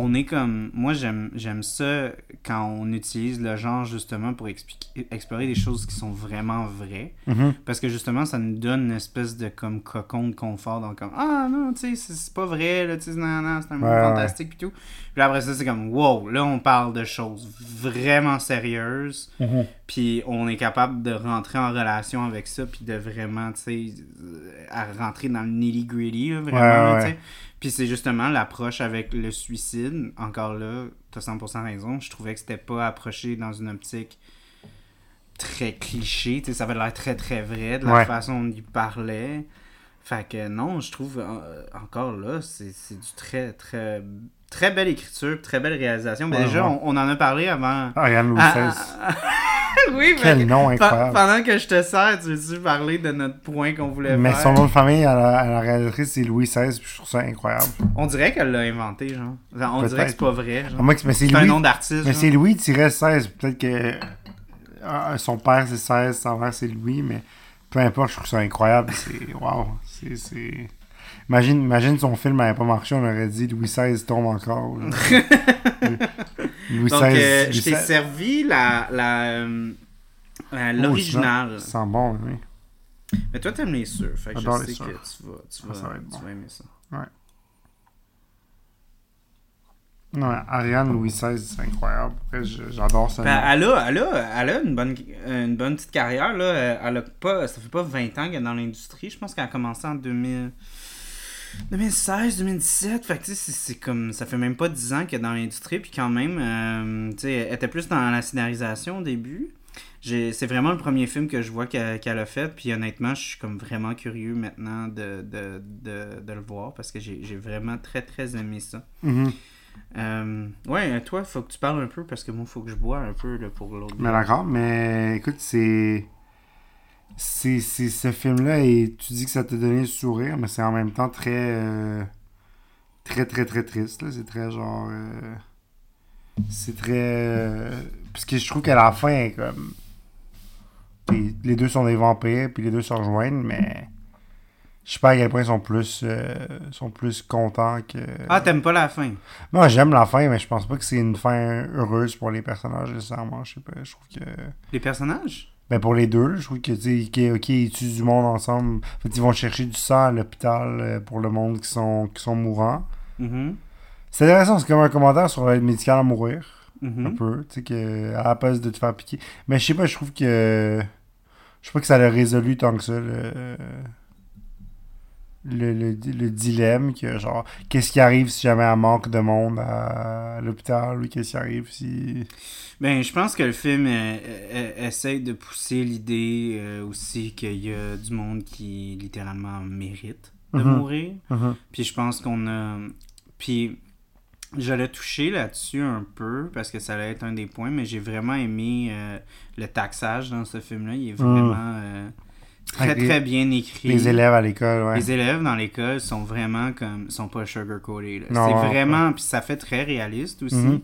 On est comme. Moi, j'aime j'aime ça quand on utilise le genre justement pour expliquer, explorer des choses qui sont vraiment vraies. Mhm. Parce que justement, ça nous donne une espèce de comme cocon de confort. Donc, comme, ah non, tu sais, c'est- pas vrai, là, tu sais, non, non, c'est un monde Ouais, fantastique, puis tout. Puis après ça, c'est comme, wow, là, on parle de choses vraiment sérieuses. Mhm. Puis on est capable de rentrer en relation avec ça, puis de vraiment, tu sais, à rentrer dans le nitty-gritty, vraiment, Ouais, là, ouais. tu sais. Puis c'est justement l'approche avec le suicide. Encore là, t'as 100% raison. Je trouvais que c'était pas approché dans une optique très cliché. Tu sais, ça avait l'air très très vrai de la Ouais. façon dont il parlait. Fait que non, je trouve euh, encore là, c'est du très, très, très belle écriture, très belle réalisation. Mais Ouais, déjà, ouais. on, on en a parlé avant. Ariane Louis Ah, XVI. ah, ah. [laughs] oui, mais Quel nom incroyable. pendant que je te sers, tu veux-tu parler de notre point qu'on voulait Mais faire? son nom de famille à la, à la réalisatrice, c'est Louis XVI, puis je trouve ça incroyable. On dirait qu'elle l'a inventé, genre. On dirait que c'est pas vrai. genre. Que- mais c'est C'est un Louis, nom d'artiste. mais c'est Louis-16. Peut-être que euh, son père c'est 16, son mère c'est Louis, mais peu importe, je trouve ça incroyable. C'est waouh, c'est Imagine, imagine son film n'avait pas marché, on aurait dit Louis XVI tombe encore. [laughs] Louis Donc, XVI, euh, Louis je t'ai XVI. servi la, la, euh, euh, l'original. Ça sent bon, oui. Mais toi, t'aimes les sûrs. Fait que je J'adore les sais que tu vas, tu Ça, vas, tu bon. aimer ça. Non, Ariane Louis XVI, c'est incroyable. Après, je- J'adore ça. Ben, elle, a, elle, a, elle a une bonne, une bonne petite carrière. Là. Elle a pas, ça fait pas 20 ans qu'elle est dans l'industrie. Je pense qu'elle a commencé en 2000, 2016, 2017. Fait que tu sais, c'est comme. Ça fait même pas 10 ans qu'elle est dans l'industrie. Puis quand même, euh, tu sais, elle était plus dans la scénarisation au début. C'est vraiment le premier film que je vois qu'elle a fait. Puis honnêtement, je suis comme vraiment curieux maintenant de, de, de, de le voir parce que j'ai j'ai vraiment très très aimé ça. Mhm. Euh, ouais, toi, faut que tu parles un peu parce que moi, faut que je bois un peu là, pour l'autre. Mais d'accord, mais écoute, c'est. C'est c'est ce film-là, et tu dis que ça t'a donné le sourire, mais c'est en même temps très. euh, très, très, très triste. là. C'est très genre. euh, c'est très. euh, parce que je trouve qu'à la fin, comme. Les, les deux sont des vampires, puis les deux se rejoignent, mais. Je sais pas à quel point ils sont plus. euh, sont plus contents que. Ah, t'aimes pas la fin? Moi, j'aime la fin, mais je pense pas que c'est une fin heureuse pour les personnages, nécessairement. Je sais pas. Je trouve que. Les personnages? Ben pour les deux, je trouve que tu sais, ok, ils tuent du monde ensemble. En fait, ils vont chercher du sang à l'hôpital euh, pour le monde qui sont, qui sont mourants. Mhm. C'est intéressant, c'est comme un commentaire sur l'aide médicale à mourir. Un Mhm. peu, tu sais, que à la place de te faire piquer. Mais je sais pas, je trouve que. Je sais pas que ça l'a résolu tant que ça, le. Le, le, le dilemme que genre qu'est-ce qui arrive si jamais elle manque de monde à l'hôpital ou qu'est-ce qui arrive si Ben, je pense que le film euh, euh, essaye de pousser l'idée euh, aussi qu'il y a du monde qui littéralement mérite de Mhm. mourir. Puis je pense qu'on a. Puis je l'ai touché là-dessus un peu parce que ça allait être un des points, mais j'ai vraiment aimé euh, le taxage dans ce film-là. Il est vraiment euh, très très bien écrit. les élèves à l'école ouais Les élèves dans l'école sont vraiment comme sont pas sugar-coated. C'est vraiment puis ça fait très réaliste aussi. Mhm.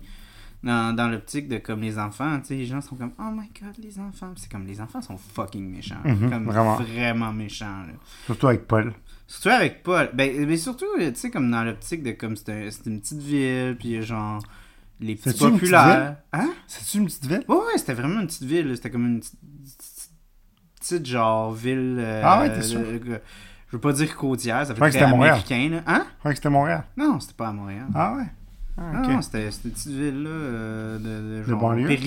Dans, dans l'optique de comme les enfants, tu sais, les gens sont comme oh my god, les enfants, c'est comme les enfants sont fucking méchants, Mhm, comme vraiment. vraiment méchants là. surtout avec Paul Surtout avec Paul. Ben, mais surtout, tu sais, comme dans l'optique de comme c'est un- une petite ville, puis genre les petits C'est-tu une petite populaires. Hein? c'est-tu une petite ville? Ouais, ouais, c'était vraiment une petite ville. C'était comme une petite- petite, genre ville. euh, Ah ouais, t'es sûr? euh, que- je veux pas dire côtière, ça fait très c'était à Montréal. américain, là. Hein? je crois que c'était Montréal Non, c'était pas à Montréal. ah ouais ah, Non, c'était une petite ville, là, euh, de, de, genre banlieue? [laughs]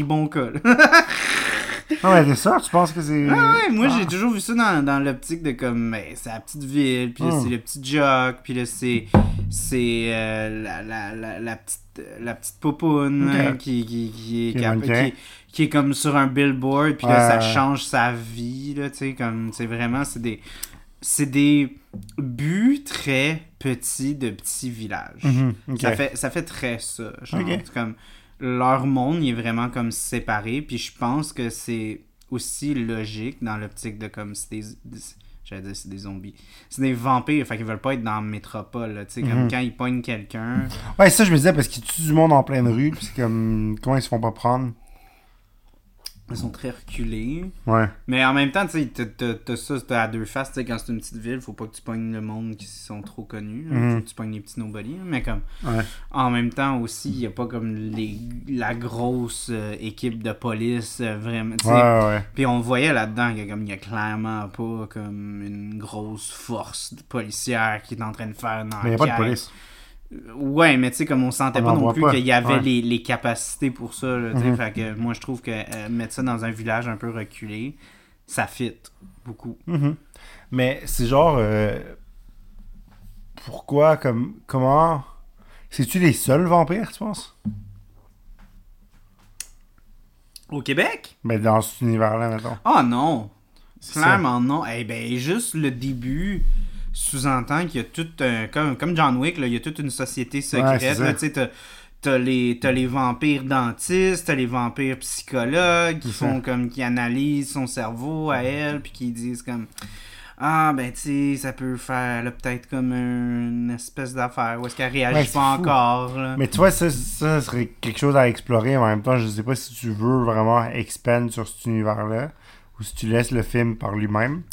Ah ouais, c'est ça, tu penses que c'est. Ah ouais, moi Ah. j'ai toujours vu ça dans, dans l'optique de comme, ben, c'est la petite ville, puis là, Hmm. c'est le petit jock, puis là c'est, c'est euh, la, la, la, la petite, la petite popoune là, qui, qui, qui, est, Qui est. qui- est comme sur un billboard, puis là ça change sa vie, là, tu sais, comme, c'est vraiment, c'est des, c'est des buts très petits de petits villages. Mhm. Ça, fait, ça fait très ça. Genre, comme leur monde il est vraiment comme séparé. Puis je pense que c'est aussi logique dans l'optique de comme c'est des, des- j'allais dire c'est des zombies. C'est des vampires, fait qu'ils veulent pas être dans la métropole. là, Tu sais, comme Mhm. quand ils pognent quelqu'un. Ouais, ça, je me disais, parce qu'ils tuent du monde en pleine rue, puis c'est comme. Comment ils se font pas prendre? Ils sont très reculés. Ouais. Mais en même temps, tu sais, t'as- ça, à deux faces. Tu sais, quand c'est une petite ville, faut pas que tu pognes le monde qui sont trop connus. Mhm. Faut que tu pognes les petits nobody. là. Mais comme, Ouais. en même temps aussi, il y a pas comme les, la grosse euh, équipe de police euh, vraiment. Ouais. Puis on voyait là-dedans qu'il y a clairement pas comme une grosse force policière qui est en train de faire une Mais il a pas de enquête. police. Ouais, mais tu sais, comme on sentait On pas non plus qu'il y avait Ouais. les, les capacités pour ça. là. Mhm. Fait que moi, je trouve que euh, mettre ça dans un village un peu reculé, ça fit beaucoup. Mhm. Mais c'est genre. euh, Pourquoi, comme. Comment. C'est-tu les seuls vampires, tu penses? Au Québec? Ben, dans cet univers-là, mettons. Ah non! Clairement non. Eh ben, juste le début, sous-entend qu'il y a tout un. Comme, comme John Wick, là, il y a toute une société secrète. là, tu sais, t'as- les, t'as les vampires dentistes, t'as les vampires psychologues qui font comme qui analysent son cerveau à elle puis qui disent comme ah ben tu sais ça peut faire là, peut-être comme une espèce d'affaire où est-ce qu'elle réagit Ouais, pas fou. encore là. Mais tu vois, ça, ça serait quelque chose à explorer. En même temps, je sais pas si tu veux vraiment expand sur cet univers-là ou si tu laisses le film par lui-même.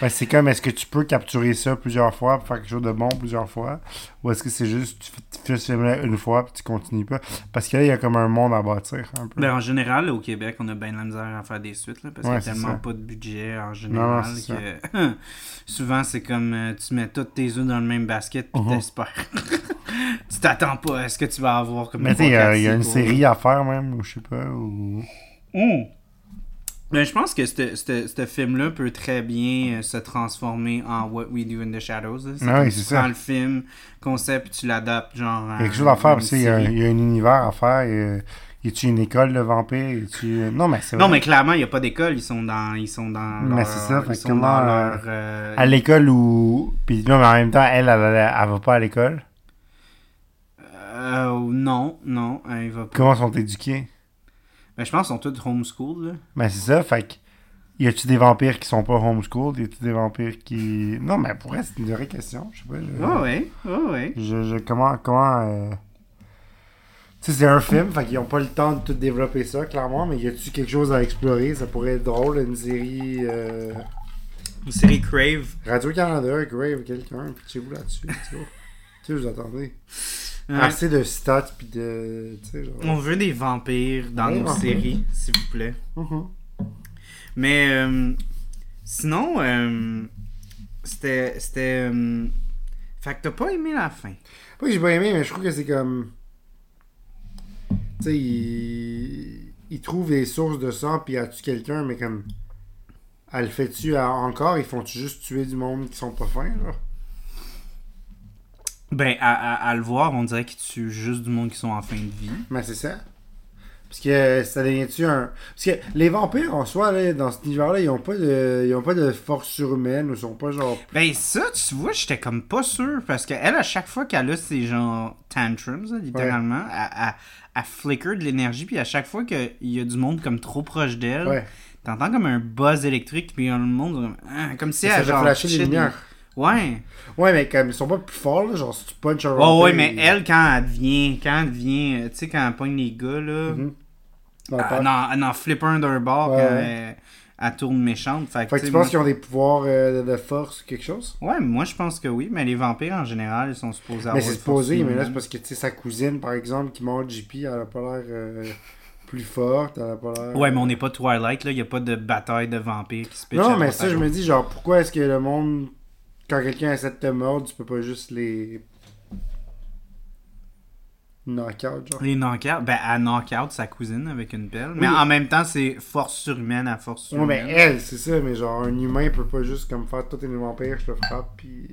Que c'est comme, est-ce que tu peux capturer ça plusieurs fois pour faire quelque chose de bon plusieurs fois? Ou est-ce que c'est juste, tu fais, tu fais ce film-là une fois puis tu continues pas? Parce que là, il y a comme un monde à bâtir un peu. Ben, en général, au Québec, on a bien de la misère à faire des suites, là, parce Ouais, qu'il y a tellement ça. pas de budget en général non, que [laughs] souvent c'est comme euh, tu mets tous tes œufs dans le même basket puis Mhm. t'espères. [laughs] tu t'attends pas à ce que tu vas avoir comme Mais il y a, trois, il y a quatre une série à faire même, ou je sais pas. Ou... Mm. Ben, je pense que ce- film-là peut très bien euh, se transformer en What We Do in the Shadows. Ah oui, tu c'est prends ça. le film, concept, tu l'adaptes genre à Il y a quelque chose à faire, parce qu'il y, a- y un univers à faire. il y a- Y a-tu une école de vampires a-tu- Non, mais c'est Non, mais clairement, il n'y a pas d'école. Ils sont dans. Ils sont dans. Mais c'est ça, fait Ils sont dans euh, leur. euh, À l'école où. Puis non, mais en même temps, elle, elle, elle, elle va pas à l'école? euh, non, non, euh, il va pas. Comment sont éduqués? Ben, je pense qu'ils sont tous homeschool. Là. Ben c'est ça, fait que. Y a-tu des vampires qui sont pas homeschooled? Y a-tu des vampires qui. Non, mais pour elle, c'est une vraie question. Je sais pas. je- Ouais, ouais, ouais, ouais. Je, je- comment. comment euh, Tu sais, c'est un film, fait qu'ils ont pas le temps de tout développer ça, clairement, mais y a-tu quelque chose à explorer? Ça pourrait être drôle, une série. euh, Une série Crave. Radio-Canada, Grave, quelqu'un, pitchez-vous là-dessus. tu vois. [laughs] Tu sais, vous attendez. Ouais. Assez de stats, pis de. Genre. On veut des vampires dans Ouais, nos séries, s'il vous plaît. Mhm. Mais euh, sinon, euh, c'était. C'était. euh, fait que t'as pas aimé la fin. Pas que j'ai pas aimé, mais je trouve que c'est comme. Tu sais, il... il trouve des sources de sang, puis elle tue quelqu'un, mais comme. Elle le fait-tu à- encore? Ils font-tu juste tuer du monde qui sont pas fins, genre? Ben, à, à- à le voir, on dirait qu'ils tuent juste du monde qui sont en fin de vie. Mais c'est ça. Parce que ça devient-tu un. Parce que les vampires en soi, là, dans cet univers-là, ils ont pas de. Ils ont pas de force surhumaine, ou sont pas genre. Ben, ça, tu vois, j'étais comme pas sûr. Parce qu'elle, à chaque fois qu'elle a ses genre tantrums, là, littéralement, elle, elle- elle flicker de l'énergie. Puis à chaque fois qu'il y a du monde comme trop proche d'elle, Ouais. t'entends comme un buzz électrique. Puis le monde, comme, ah, comme si ça elle fait genre. flasher les lumières. Ouais. Ouais, mais comme ils sont pas plus forts, là, genre si tu punches un Ouais, ouais, mais il- elle, quand elle devient. Quand elle devient. euh, Tu sais, quand elle pogne les gars, là. Dans le Elle, en, elle en flippe un d'un bord Ouais, quand elle, elle tourne méchante. Fait, Fait que tu penses moi- qu'ils ont des pouvoirs euh, de, force ou quelque chose? Ouais, moi je pense que oui, mais les vampires en général, ils sont supposés avoir. Mais c'est supposé, mais là c'est parce que tu sais, sa cousine par exemple qui mord JP, elle a pas l'air euh, plus forte, elle a pas l'air. Ouais, mais on n'est pas Twilight, là. Il n'y a pas de bataille de vampires qui se. Non, mais ça, je me dis, genre, pourquoi est-ce que le monde, quand quelqu'un essaie de te mordre, tu peux pas juste les. knock-out, genre. Les knock-out, ben, elle knock-out sa cousine avec une pelle. Mais Oui. en même temps, c'est force surhumaine à force Ouais, surhumaine. mais elle, c'est ça, mais genre, un humain peut pas juste comme faire tout les vampires, je te frappe, pis.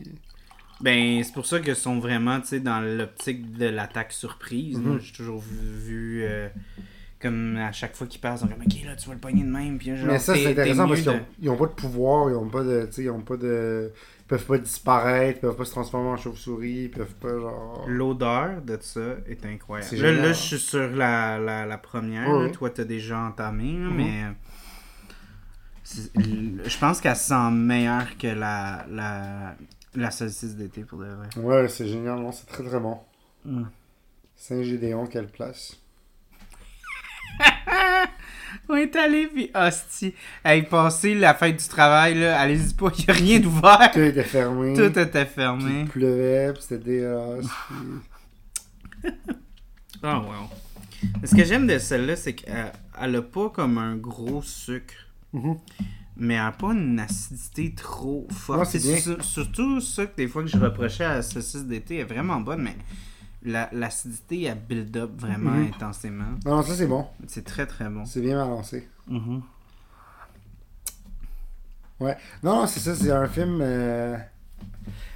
Ben, c'est pour ça qu'ils sont vraiment, tu sais, dans l'optique de l'attaque surprise. Mhm. Moi, J'ai toujours vu, vu, euh, comme à chaque fois qu'ils passent, ils sont comme, ok, là, tu vas le pogner de même. Puis, genre, mais ça, t'es- c'est intéressant parce qu'ils de- ont, ils ont pas de pouvoir, ils ont pas de. Tu sais, ils ont pas de. Ils peuvent pas disparaître, ils peuvent pas se transformer en chauve-souris, ils peuvent pas, genre. L'odeur de ça est incroyable. Là, là, je suis sur la, la, la première. Ouais, là. ouais. Toi, t'as déjà entamé, Mhm. mais je pense qu'elle sent meilleure que la, la, la saucisse d'été pour de vrai. Ouais, c'est génial, non, c'est très très bon. Mm. Saint-Gédéon, quelle place. On est allé, puis hostie. Hey, passé la fête du travail, là, allez-y pas, il a rien d'ouvert. Tout était fermé. Tout était Il fermé. pleuvait, pis c'était dégueulasse. puis- Oh, [laughs] wow. Ce que j'aime de celle-là, c'est qu'elle elle a pas comme un gros sucre. Mhm. mais elle n'a pas une acidité trop forte. C'est C'est bien. sur- surtout ça que des fois que je reprochais à la saucisse d'été elle est vraiment bonne, mais la- l'acidité, elle build up vraiment Mhm. intensément. Non, non, ça c'est bon. C'est très très bon. C'est bien balancé. Mhm. Non, non, c'est ça, c'est un film. euh,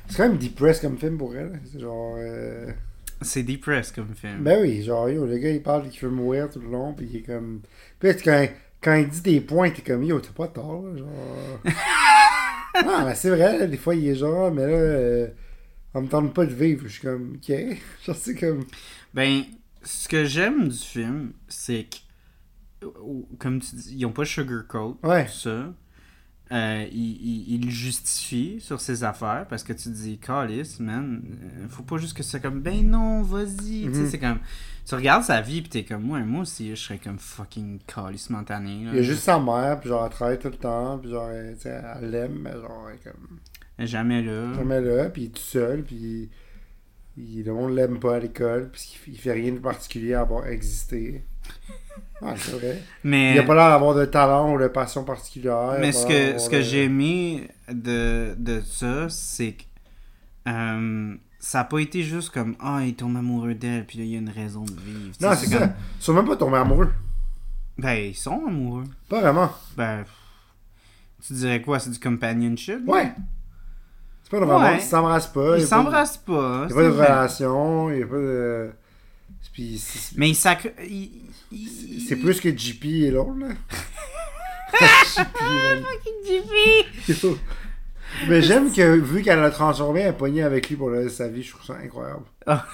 C'est quand même depressed comme film pour elle. C'est genre. euh, C'est depressed comme film. Ben oui, genre, yo, le gars il parle qu'il veut mourir tout le long, pis il est comme. Puis quand, quand il dit des points, t'es comme, yo, t'es pas tort, là, genre. [laughs] Ah, mais c'est vrai, là, des fois, il est genre, mais là, euh, on me tente pas de vivre. Je suis comme, ok. [laughs] Genre, c'est comme. Ben, ce que j'aime du film, c'est que, comme tu dis, ils ont pas sugarcoat Ouais. tout ça. Euh, ils, ils, ils le justifient sur ses affaires parce que tu dis, Calice, man, euh, faut pas juste que c'est comme, ben non, vas-y. Tu sais, Mhm. c'est comme, tu regardes sa vie pis t'es comme, moi, moi aussi, je serais comme fucking Calice montané. là. Il y a juste sa mère, puis genre, elle travaille tout le temps, puis genre, tu sais, elle l'aime, mais genre, elle est comme. Jamais là. Jamais là, puis il est tout seul, puis il, le monde l'aime pas à l'école, puis il, fait rien de particulier à avoir existé. Ouais, [laughs] c'est vrai. Mais. Il a pas l'air d'avoir de talent ou de passion particulière. Mais ce que, ce que de- j'ai aimé de, de ça, c'est que euh, ça a pas été juste comme Ah, il tombe amoureux d'elle, puis là, il y a une raison de vivre. Non, c'est ça. comme, Ils sont même pas tombés amoureux. Ben, ils sont amoureux. Pas vraiment. Ben, tu dirais quoi? C'est du companionship Ouais. C'est pas vraiment. Ouais. Ils s'embrassent pas. Ils il s'embrassent pas. Il n'y a pas de relation, il n'y a pas de. Puis Mais ils- ils- c'est plus que JP et l'autre, là. [laughs] JP. [laughs] JP! [laughs] Mais j'aime que, vu qu'elle l'a transformé, elle a pogné avec lui pour le reste de sa vie, je trouve ça incroyable. Ah.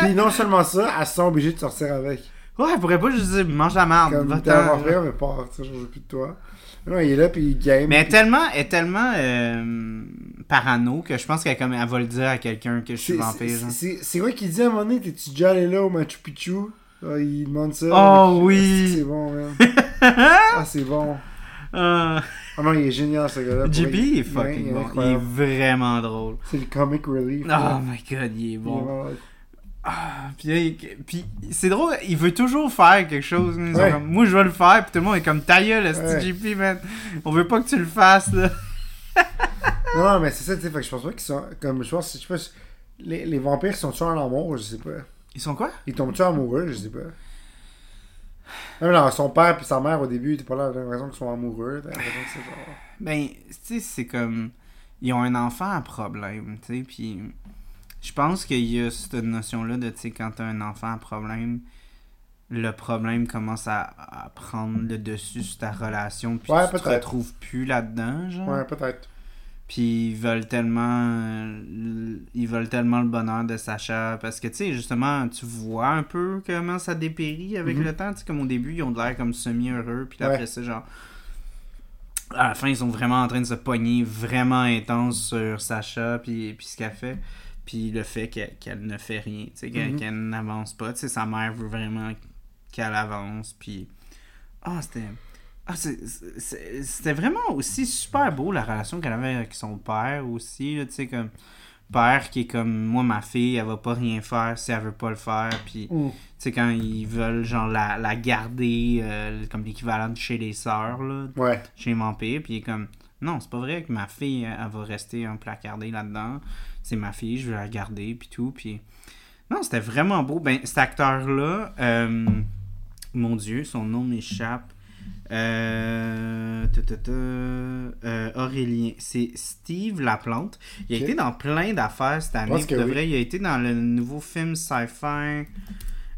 Puis non seulement ça, elle se sent obligée de sortir avec. Ouais, elle pourrait pas juste dire mange la merde. Comme t'es un mais pas, je veux plus de toi. Non, il est là, puis il game. Mais elle est tellement, elle est tellement euh, parano que je pense qu'elle comme, elle va le dire à quelqu'un que je suis vampire. c'est- quoi qu'il dit à un moment donné, t'es-tu déjà allé là au Machu Picchu? Ah, il demande ça. Oh, Avec- oui. C'est bon, [laughs] ah, c'est bon. Ah. Ah non, il est génial, ce gars-là. Vrai, il est il fucking est bon. Il est vraiment drôle. C'est le comic relief. Oh là. my god, il est Il est bon. Ah, puis, puis c'est drôle, il veut toujours faire quelque chose. Ils sont comme, Moi, je vais le faire, puis tout le monde est comme ta gueule, Ouais. Man. On veut pas que tu le fasses, là. Non, non, mais c'est ça, tu sais. Fait que je pense pas qu'ils sont. Comme, je pense, je sais pas. Les, les vampires sont-ils en amour? Je sais pas. Ils sont quoi? Ils tombent-ils amoureux? Je sais pas. Même là, son père et sa mère au début, t'es pas là, t'as l'impression qu'ils sont amoureux. T'as l'impression que c'est genre. Ben, tu sais, c'est comme. Ils ont un enfant à problème, tu sais, puis. Je pense qu'il y a cette notion-là de, tu sais, quand t'as un enfant à problème, le problème commence à, à prendre le dessus sur ta relation, puis Ouais, tu te retrouves plus là-dedans, genre. Ouais, peut-être. Puis ils veulent tellement euh, ils veulent tellement le bonheur de Sacha parce que tu sais justement tu vois un peu comment ça dépérit avec Mhm. le temps, tu sais comme au début ils ont de l'air comme semi heureux puis là, Ouais. après ça genre à la fin ils sont vraiment en train de se pogner vraiment intense sur Sacha puis puis ce qu'elle fait puis le fait qu'elle ne fait rien, tu sais qu'elle n'avance pas, tu sais sa mère veut vraiment qu'elle avance puis ah c'était ah, c'était vraiment aussi super beau la relation qu'elle avait avec son père aussi, là, tu sais, comme père qui est comme moi ma fille, elle va pas rien faire si elle veut pas le faire, puis Mm. tu sais quand ils veulent genre la, la garder euh, comme l'équivalent de chez les sœurs là, Ouais. chez les vampires, puis il est comme non, c'est pas vrai que ma fille elle, elle va rester un placardée là-dedans. C'est ma fille, je veux la garder puis tout, puis non, c'était vraiment beau. Ben cet acteur là mon dieu, son nom m'échappe. Euh, euh, Aurélien. C'est Steve Laplante. Il a été dans plein d'affaires cette année. de oui. vrai, il a été dans le nouveau film sci-fi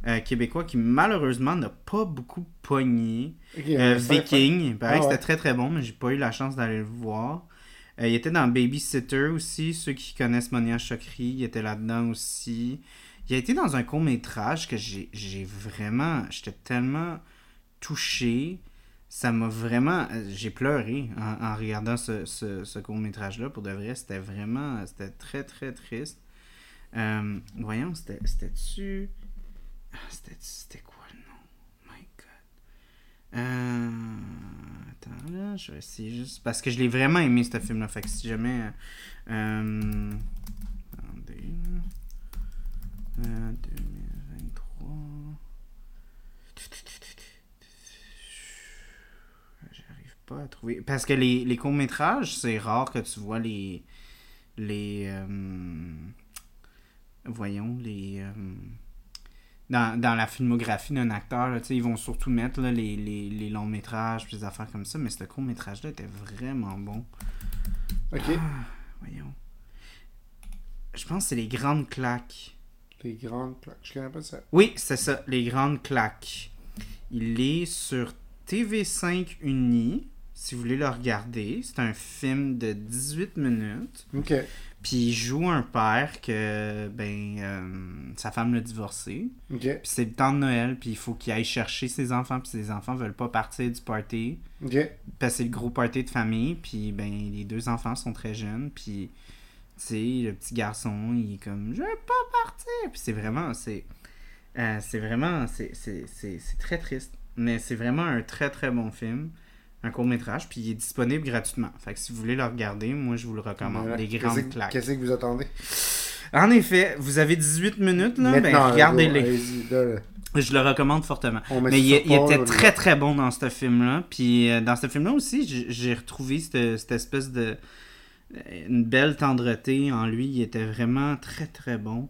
euh, québécois qui malheureusement n'a pas beaucoup pogné. Euh, Viking. Il paraît Ah que ouais. c'était très très bon, mais j'ai pas eu la chance d'aller le voir. Euh, il était dans Babysitter aussi. Ceux qui connaissent Monia Chokri, il était là-dedans aussi. Il a été dans un court métrage que j'ai vraiment. J'étais tellement touché. Ça m'a vraiment. euh, J'ai pleuré en, regardant ce, ce, court métrage-là. Pour de vrai, c'était vraiment. C'était très très triste. Euh, voyons, c'était- c'était-tu. Ah, C'était c'était quoi le nom? My God. Euh... Je vais essayer juste. Parce que je l'ai vraiment aimé, ce film-là. Fait que si jamais. euh, euh, Attendez. là. Euh, 2023. J'arrive pas à trouver. Parce que les, les courts-métrages, c'est rare que tu vois les. Les. voyons, les. Dans, dans la filmographie d'un acteur, là, ils vont surtout mettre là, les, les, les longs métrages puis des affaires comme ça, mais ce court métrage-là était vraiment bon. Ok. Voyons. Je pense que c'est les grandes claques. Les grandes plaques. Je connais pas ça. Oui, c'est ça, les grandes claques. Il est sur TV5 Uni. Si vous voulez le regarder. C'est un film de 18 minutes. Ok. Puis il joue un père que, ben, euh, sa femme l'a divorcé. Puis c'est le temps de Noël, puis il faut qu'il aille chercher ses enfants, puis ses enfants veulent pas partir du party. Ok. Parce que c'est le gros party de famille, puis ben, les deux enfants sont très jeunes, puis, tu sais, le petit garçon, il est comme, je veux pas partir. Puis c'est vraiment, c'est, euh, c'est vraiment, c'est, c'est, c'est, c'est très triste. Mais c'est vraiment un très très bon film, un court métrage, puis il est disponible gratuitement. Fait que si vous voulez le regarder, moi je vous le recommande. Voilà. Des Qu'est-ce grandes que- claques. Qu'est-ce que vous attendez? En effet, vous avez 18 minutes, là, ben Maintenant, regardez-les. là, là. Je le recommande fortement. Mais il, était très très bon dans ce film-là. Puis euh, dans ce film-là aussi, j'ai- j'ai retrouvé cette, cette espèce de. euh, une belle tendreté en lui. Il était vraiment très très bon.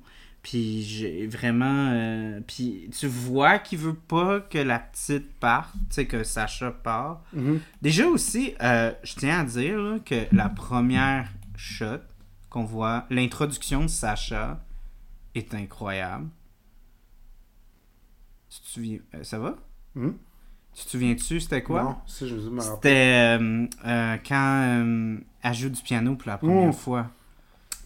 Puis j'ai vraiment. euh, puis tu vois qu'il veut pas que la petite parte, tu sais, que Sacha part. Mhm. Déjà aussi, euh, je tiens à dire là, que la première shot qu'on voit, l'introduction de Sacha est incroyable. Tu te souviens, euh, ça va? Mhm. Tu te souviens-tu, c'était quoi? Non, ça, je me. C'était euh, quand elle joue du piano pour la première fois.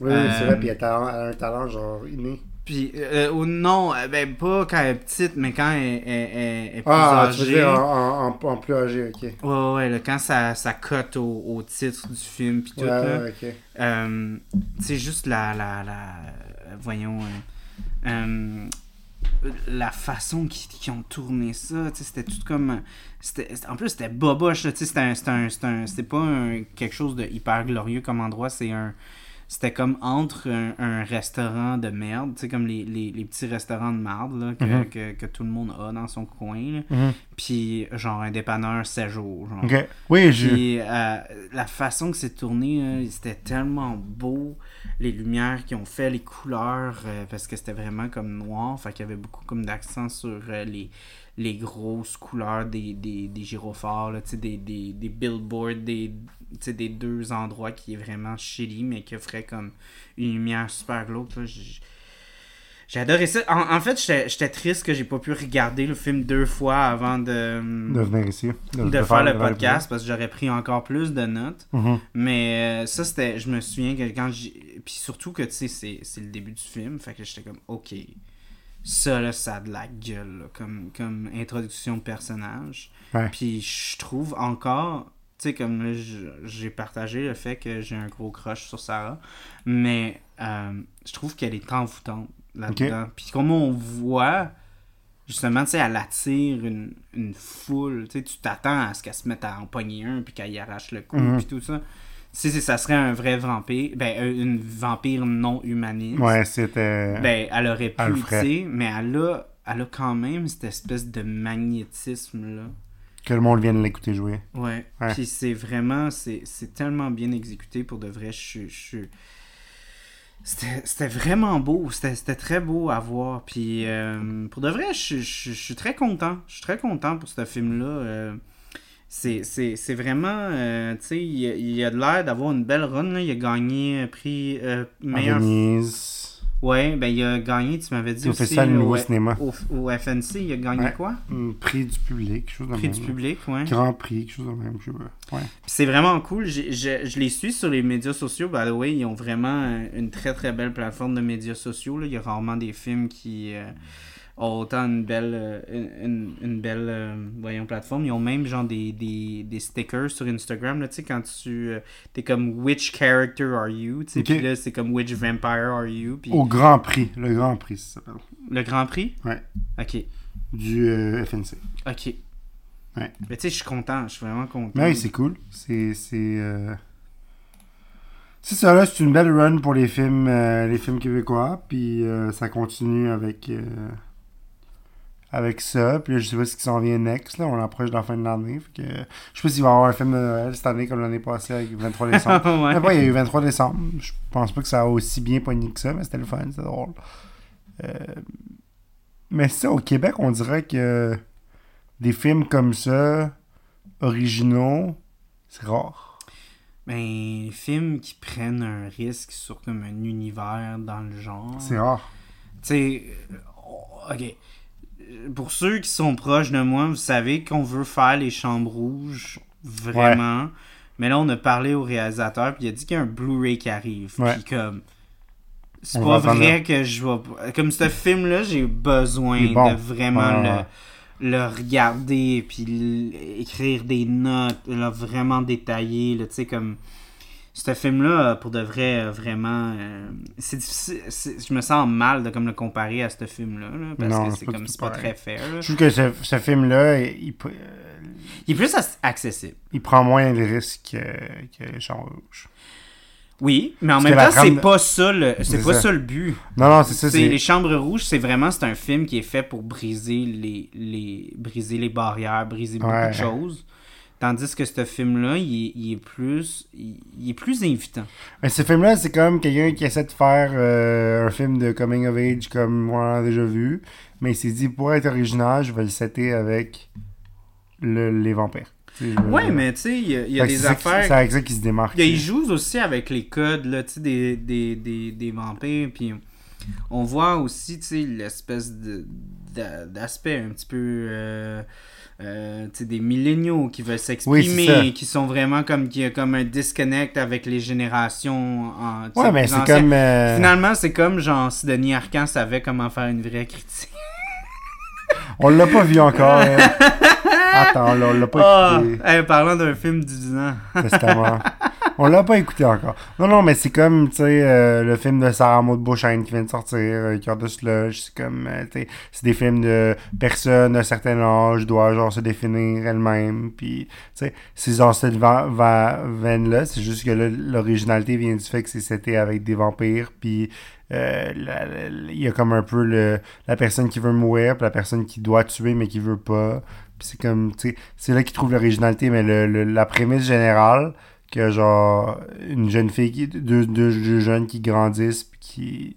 Oui, c'est vrai, puis elle a un talent genre inné. Puis, euh, ou non, euh, ben pas quand elle est petite, mais quand elle, elle- elle- elle est plus Ah, tu veux âgée. dire en, en, plus âgé, ok. Ouais, Ouais, ouais, là, quand ça, ça cote au, au titre du film, puis tout, là. ouais, ok. Euh, c'est juste la, la, la voyons euh, la façon qu'ils ont tourné ça tu sais, c'était tout comme en plus c'était boboche là, tu sais, c'était un- c'était un- c'était un- c'était pas un- quelque chose de hyper glorieux comme endroit c'est un c'était comme entre un, un restaurant de merde, tu sais, comme les, les, les petits restaurants de merde là, que, Mhm. que, que tout le monde a dans son coin. là. Mhm. Puis, genre, un dépanneur 7 jours. Genre. Ok. Oui, je. Puis euh, la façon que c'est tourné, c'était tellement beau. Les lumières qui ont fait, les couleurs, euh, parce que c'était vraiment comme noir. Fait qu'il y avait beaucoup comme d'accent sur euh, les, les grosses couleurs des, des, des gyrophares, là, des, des, des billboards, des, deux endroits qui est vraiment shitty, mais qui offraient comme une lumière super glauque. là. J- J'ai adoré ça. En, en fait, j'étais triste que j'ai pas pu regarder le film deux fois avant de, De venir ici. de faire le podcast parce que j'aurais pris encore plus de notes. Mhm. Mais euh, ça, c'était. Je me souviens que quand j'ai. Puis surtout que, tu sais, c'est c'est le début du film. Fait que j'étais comme, ok. Ça, là, ça a de la gueule, là, comme, comme introduction de personnage. Ouais. Puis je trouve encore. Tu sais, comme j'ai partagé le fait que j'ai un gros crush sur Sarah. Mais euh, je trouve qu'elle est envoûtante là-dedans. Puis comme on voit. Justement, tu sais, elle attire une, une foule. Tu sais, tu t'attends à ce qu'elle se mette à en pogner un, puis qu'elle y arrache le cou, Mhm. puis tout ça. Si ça serait un vrai vampire, ben, euh, une vampire non humaniste, Ouais, c'était. ben, elle aurait pu, tu sais, mais elle a, elle a quand même cette espèce de magnétisme-là. Que le monde vienne l'écouter jouer. Ouais. Ouais. Puis c'est vraiment, c'est tellement bien exécuté pour de vrai. Je suis- je C'était vraiment beau. C'était c'était très beau à voir. Puis euh, pour de vrai, je, je- je suis très content. Je suis très content pour ce film-là. Euh, c'est vraiment, euh, tu sais, il, a- il a de l'air d'avoir une belle run. là. Il a gagné un prix euh, meilleur. Venise. Ouais, ben il a gagné, tu m'avais dit Au aussi. Festival du Nouveau Cinéma. Au, au FNC, il a gagné Ouais. quoi? Un Prix du public, quelque chose de Prix même. du public, ouais. Grand prix, quelque chose de même, je. Ouais. C'est vraiment cool. J'ai- Je, je les suis sur les médias sociaux. By the way, ils ont vraiment euh, une très très belle plateforme de médias sociaux. là. Il y a rarement des films qui euh, ont autant une belle, euh, une, une- belle euh, voyons, plateforme. Ils ont même genre des, des, des stickers sur Instagram. Là, tu sais, quand tu euh, t'es comme Which character are you? Tu sais, Ok. Puis là, c'est comme Which vampire are you? Puis Au Grand Prix. Le Grand Prix, ça s'appelle. le Grand Prix? Ouais. Ok. Du euh, FNC. Ok. Ouais. Mais tu sais, je suis content. Je suis vraiment content. Mais oui, c'est cool. C'est. C'est c'est ça, là, c'est une belle run pour les films, euh, les films québécois. Puis euh, ça continue avec. euh, avec ça. Puis là, je sais pas ce qui s'en vient next. Là. On approche de la fin de l'année. Que, je sais pas s'il va y avoir un film de Noël cette année comme l'année passée avec 23 [laughs] décembre. ouais. Mais pas, il y a eu 23 décembre. Je pense pas que ça a aussi bien pogné que ça, mais c'était le fun, c'était drôle. Euh, Mais ça, au Québec, on dirait que des films comme ça, originaux, c'est rare. Ben, les films qui prennent un risque sur comme un univers dans le genre. C'est rare. Tu sais, euh, ok. Pour ceux qui sont proches de moi, vous savez qu'on veut faire les chambres rouges vraiment. Mais là, on a parlé au réalisateur, puis il a dit qu'il y a un Blu-ray qui arrive. Ouais. Puis comme. C'est pas vrai que je vais. Comme ce film-là, j'ai besoin bon. de vraiment le, regarder, puis écrire des notes, là, vraiment détaillées, là, tu sais, comme. Ce film-là, euh, pour de vrai, euh, vraiment. euh, c'est difficile. Je me sens mal de comme le comparer à ce film-là, là, parce Non, que c'est comme. C'est pas pareil. très fair, là. Je trouve que ce, ce film-là, il, peut- Il est plus accessible. il prend moins de risques que, que Chambre Rouge. Oui, mais en Parce même temps, c'est pas ça le, c'est pas ça. ça le but. Non, non, c'est ça. C'est les chambres rouges, c'est vraiment c'est un film qui est fait pour briser les, les briser les barrières, briser beaucoup de choses. Tandis que ce film-là, il, est- il est plus il, il est plus invitant. Mais ce film-là, c'est comme quelqu'un qui essaie de faire euh, un film de coming of age comme on a déjà vu. Mais il s'est dit, pour être original, je vais le setter avec le- les vampires. Dire. mais tu sais, il y a, y des affaires. C'est avec ça qui se démarque. Il joue aussi avec les codes là, des, des, des, des vampires. Puis on voit aussi l'espèce d'aspect un petit peu. euh, euh, des milléniaux qui veulent s'exprimer, qui sont vraiment comme, qui a comme un disconnect avec les générations. En, Ouais, mais c'est comme. euh, Finalement, c'est comme genre si Denis Arcand savait comment faire une vraie critique. On l'a pas vu encore. hein. [laughs] Attends, là, on l'a pas Ah, écouté. hey, parlant d'un film du 10 ans. Testament. On l'a pas écouté encore. Non, non, mais c'est comme, tu sais, euh, le film de Sarah Maud Beauchesne qui vient de sortir, euh, Cœur de Slush. C'est comme, euh, tu sais, c'est des films de personnes d'un certain âge doit genre se définir elle-même. Puis, tu sais, c'est dans cette veine-là. C'est juste que là, l'originalité vient du fait que c'est c'était avec des vampires. Puis, il y a comme un peu le, la personne qui veut mourir, puis la personne qui doit tuer mais qui veut pas. C'est comme, c'est là qu'il trouve l'originalité, mais le, le- la prémisse générale, que genre, une jeune fille, qui, deux, deux, deux jeunes qui grandissent, puis qui,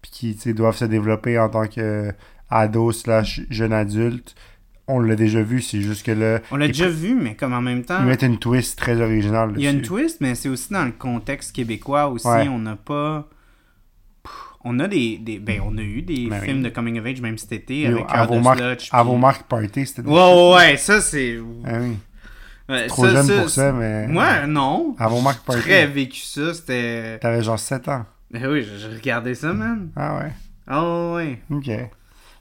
puis qui doivent se développer en tant que ado slash jeune adulte, on l'a déjà vu, c'est juste que là, On l'a déjà vu, mais comme en même temps. ils mettent une twist très originale Il y a une twist, mais c'est aussi dans le contexte québécois aussi. Ouais. On n'a pas. On a des, des. Ben, on a eu des Ben films oui. de coming of age, même cet été, Yo, avec à vos marques- Sludge. À puis- vos marques party, c'était Ouais, ouais, ouais, ça c'est. Ah oui. Ouais, Trop ça, jeune ça, pour ça, mais. Moi, non. À vos marques party. Très vécu ça, c'était. T'avais genre 7 ans. Ben oui, j'ai j'ai regardé ça, man. Ah ouais. Oh, ouais. Ok.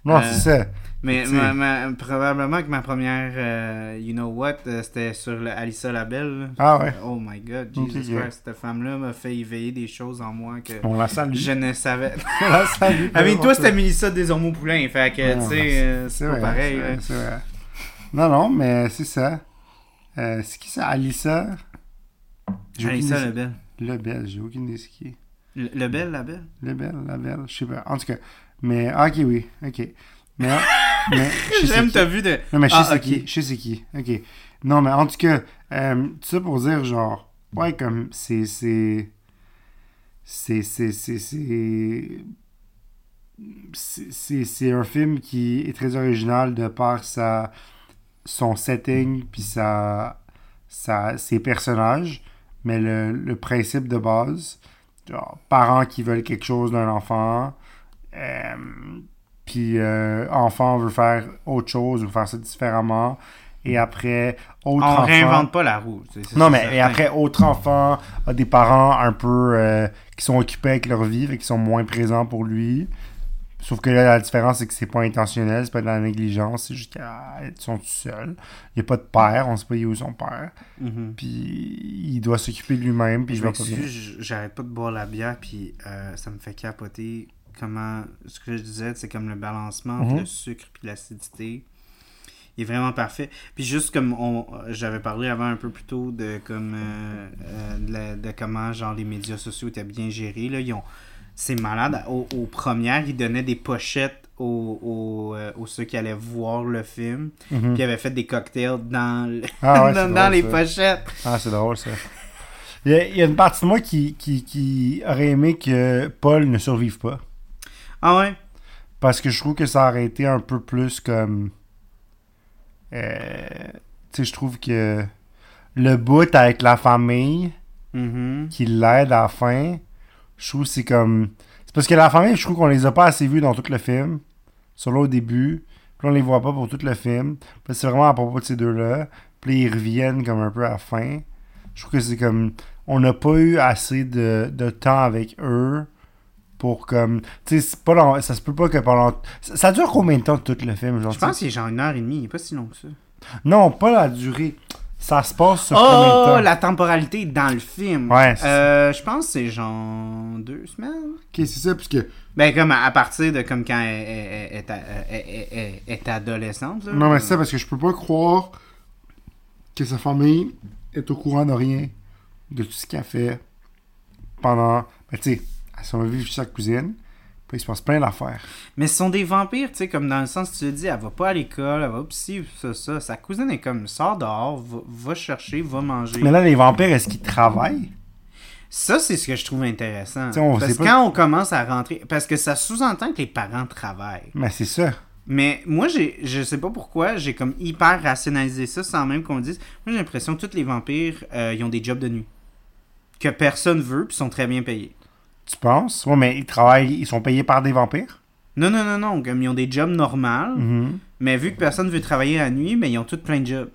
Non, Euh, c'est ça. Mais ma- ma- probablement que ma première, euh, you know what, euh, c'était sur le Alissa Labelle. là. Ah ouais. Oh my god, Jesus. Christ, cette femme-là m'a fait éveiller des choses en moi que On la salue. je ne savais. [laughs] On la salue. Avec toi, c'était Mélissa Desormeaux-Poulain, fait que, Ouais, tu sais, euh, c'est pas vrai, pareil. c'est vrai, là. c'est vrai. Non, non, mais c'est ça. Euh, c'est qui ça? Alissa? J'ai aucune Alissa idée- Lebel. Lebel, j'ai aucune idée c'est qui. Le Lebel, la belle? Lebel, Lebel, je sais pas. En tout cas, mais, ah, ok, oui, ok. Mais, [laughs] [laughs] J'aime ta vue de. Non, mais je sais Ah, c'est ok. qui. Je sais qui. Ok. Non, mais en tout cas, euh, ça pour dire, genre, ouais, comme, c'est. C'est. C'est. C'est. C'est. c'est- c'est- c'est c'est un film qui est très original de par sa son setting puis sa, sa ses personnages mais le, le principe de base genre parents qui veulent quelque chose d'un enfant euh, puis euh, enfant veut faire autre chose ou faire ça différemment et après autre On enfant réinvente pas la roue. non, mais certain. et après, autre enfant a des parents un peu euh, qui sont occupés avec leur vie et qui sont moins présents pour lui. Sauf que là, la différence, c'est que c'est pas intentionnel, c'est pas de la négligence, c'est juste qu'ils sont tout seuls. Il n'y a pas de père, on sait pas où est son père. Mhm. Puis il doit s'occuper de lui-même, puis Je je vais pas bien. j'arrête pas de boire la bière, puis euh, ça me fait capoter comment. Ce que je disais, c'est comme le balancement entre Mhm. le sucre puis l'acidité. Il est vraiment parfait. Puis juste comme on, j'avais parlé avant un peu plus tôt de comme euh, euh, de, la- de comment genre les médias sociaux étaient bien gérés là, ils ont c'est malade. Aux, aux premières, ils donnaient des pochettes aux, aux, euh, aux ceux qui allaient voir le film. Mhm. Puis ils avaient fait des cocktails dans, le- Ah ouais, [laughs] dans, drôle, dans les ça. pochettes. Ah, c'est drôle ça. Il y, a, il y a une partie de moi qui, qui, qui aurait aimé que Paul ne survive pas. Ah ouais? Parce que je trouve que ça aurait été un peu plus comme. Euh, tu sais, je trouve que le bout avec la famille Mhm. qui l'aide à la fin, je trouve que c'est comme. C'est parce que la famille, je trouve qu'on les a pas assez vus dans tout le film. Là au début. Puis on les voit pas pour tout le film. Puis c'est vraiment à propos de ces deux-là. Puis ils reviennent comme un peu à la fin. Je trouve que c'est comme. On n'a pas eu assez de, de temps avec eux pour comme. Tu sais, c'est pas long- ça se peut pas que pendant. Ça, ça dure combien de temps tout le film genre, Je pense qu'il est genre une heure et demie, il est pas si long que ça. Non, pas la durée. Ça se passe sur combien de Oh, temps la temporalité dans le film. Ouais, c'est Euh, je pense que c'est genre deux semaines. Ok, c'est ça, parce que. Ben, comme à, à partir de comme quand elle, elle- elle est, à- elle- elle- elle- elle est adolescente. Là. Non, mais c'est ça, parce que je peux pas croire que sa famille est au courant de rien, de tout ce qu'elle fait pendant. Ben, tu sais, elle vivre chez sa cousine, puis il se passe plein d'affaires. Mais ce sont des vampires, tu sais, comme dans le sens, tu te dis, elle va pas à l'école, elle va psy, ça, ça. Sa cousine est comme, sort dehors, va, va chercher, va manger. Mais là, les vampires, est-ce qu'ils travaillent? Ça, c'est ce que je trouve intéressant. T'sais, on parce que pas- quand on commence à rentrer, parce que ça sous-entend que les parents travaillent. Mais c'est ça. Mais moi, j'ai, je sais pas pourquoi, j'ai comme hyper rationalisé ça sans même qu'on le dise. Moi, j'ai l'impression que tous les vampires, euh, ils ont des jobs de nuit. Que personne veut, puis sont très bien payés. Tu penses? Ouais, mais ils travaillent, ils sont payés par des vampires? Non, non, non, non. Comme ils ont des jobs normaux, Mhm. mais vu que personne veut travailler la nuit, mais ils ont tous plein de jobs.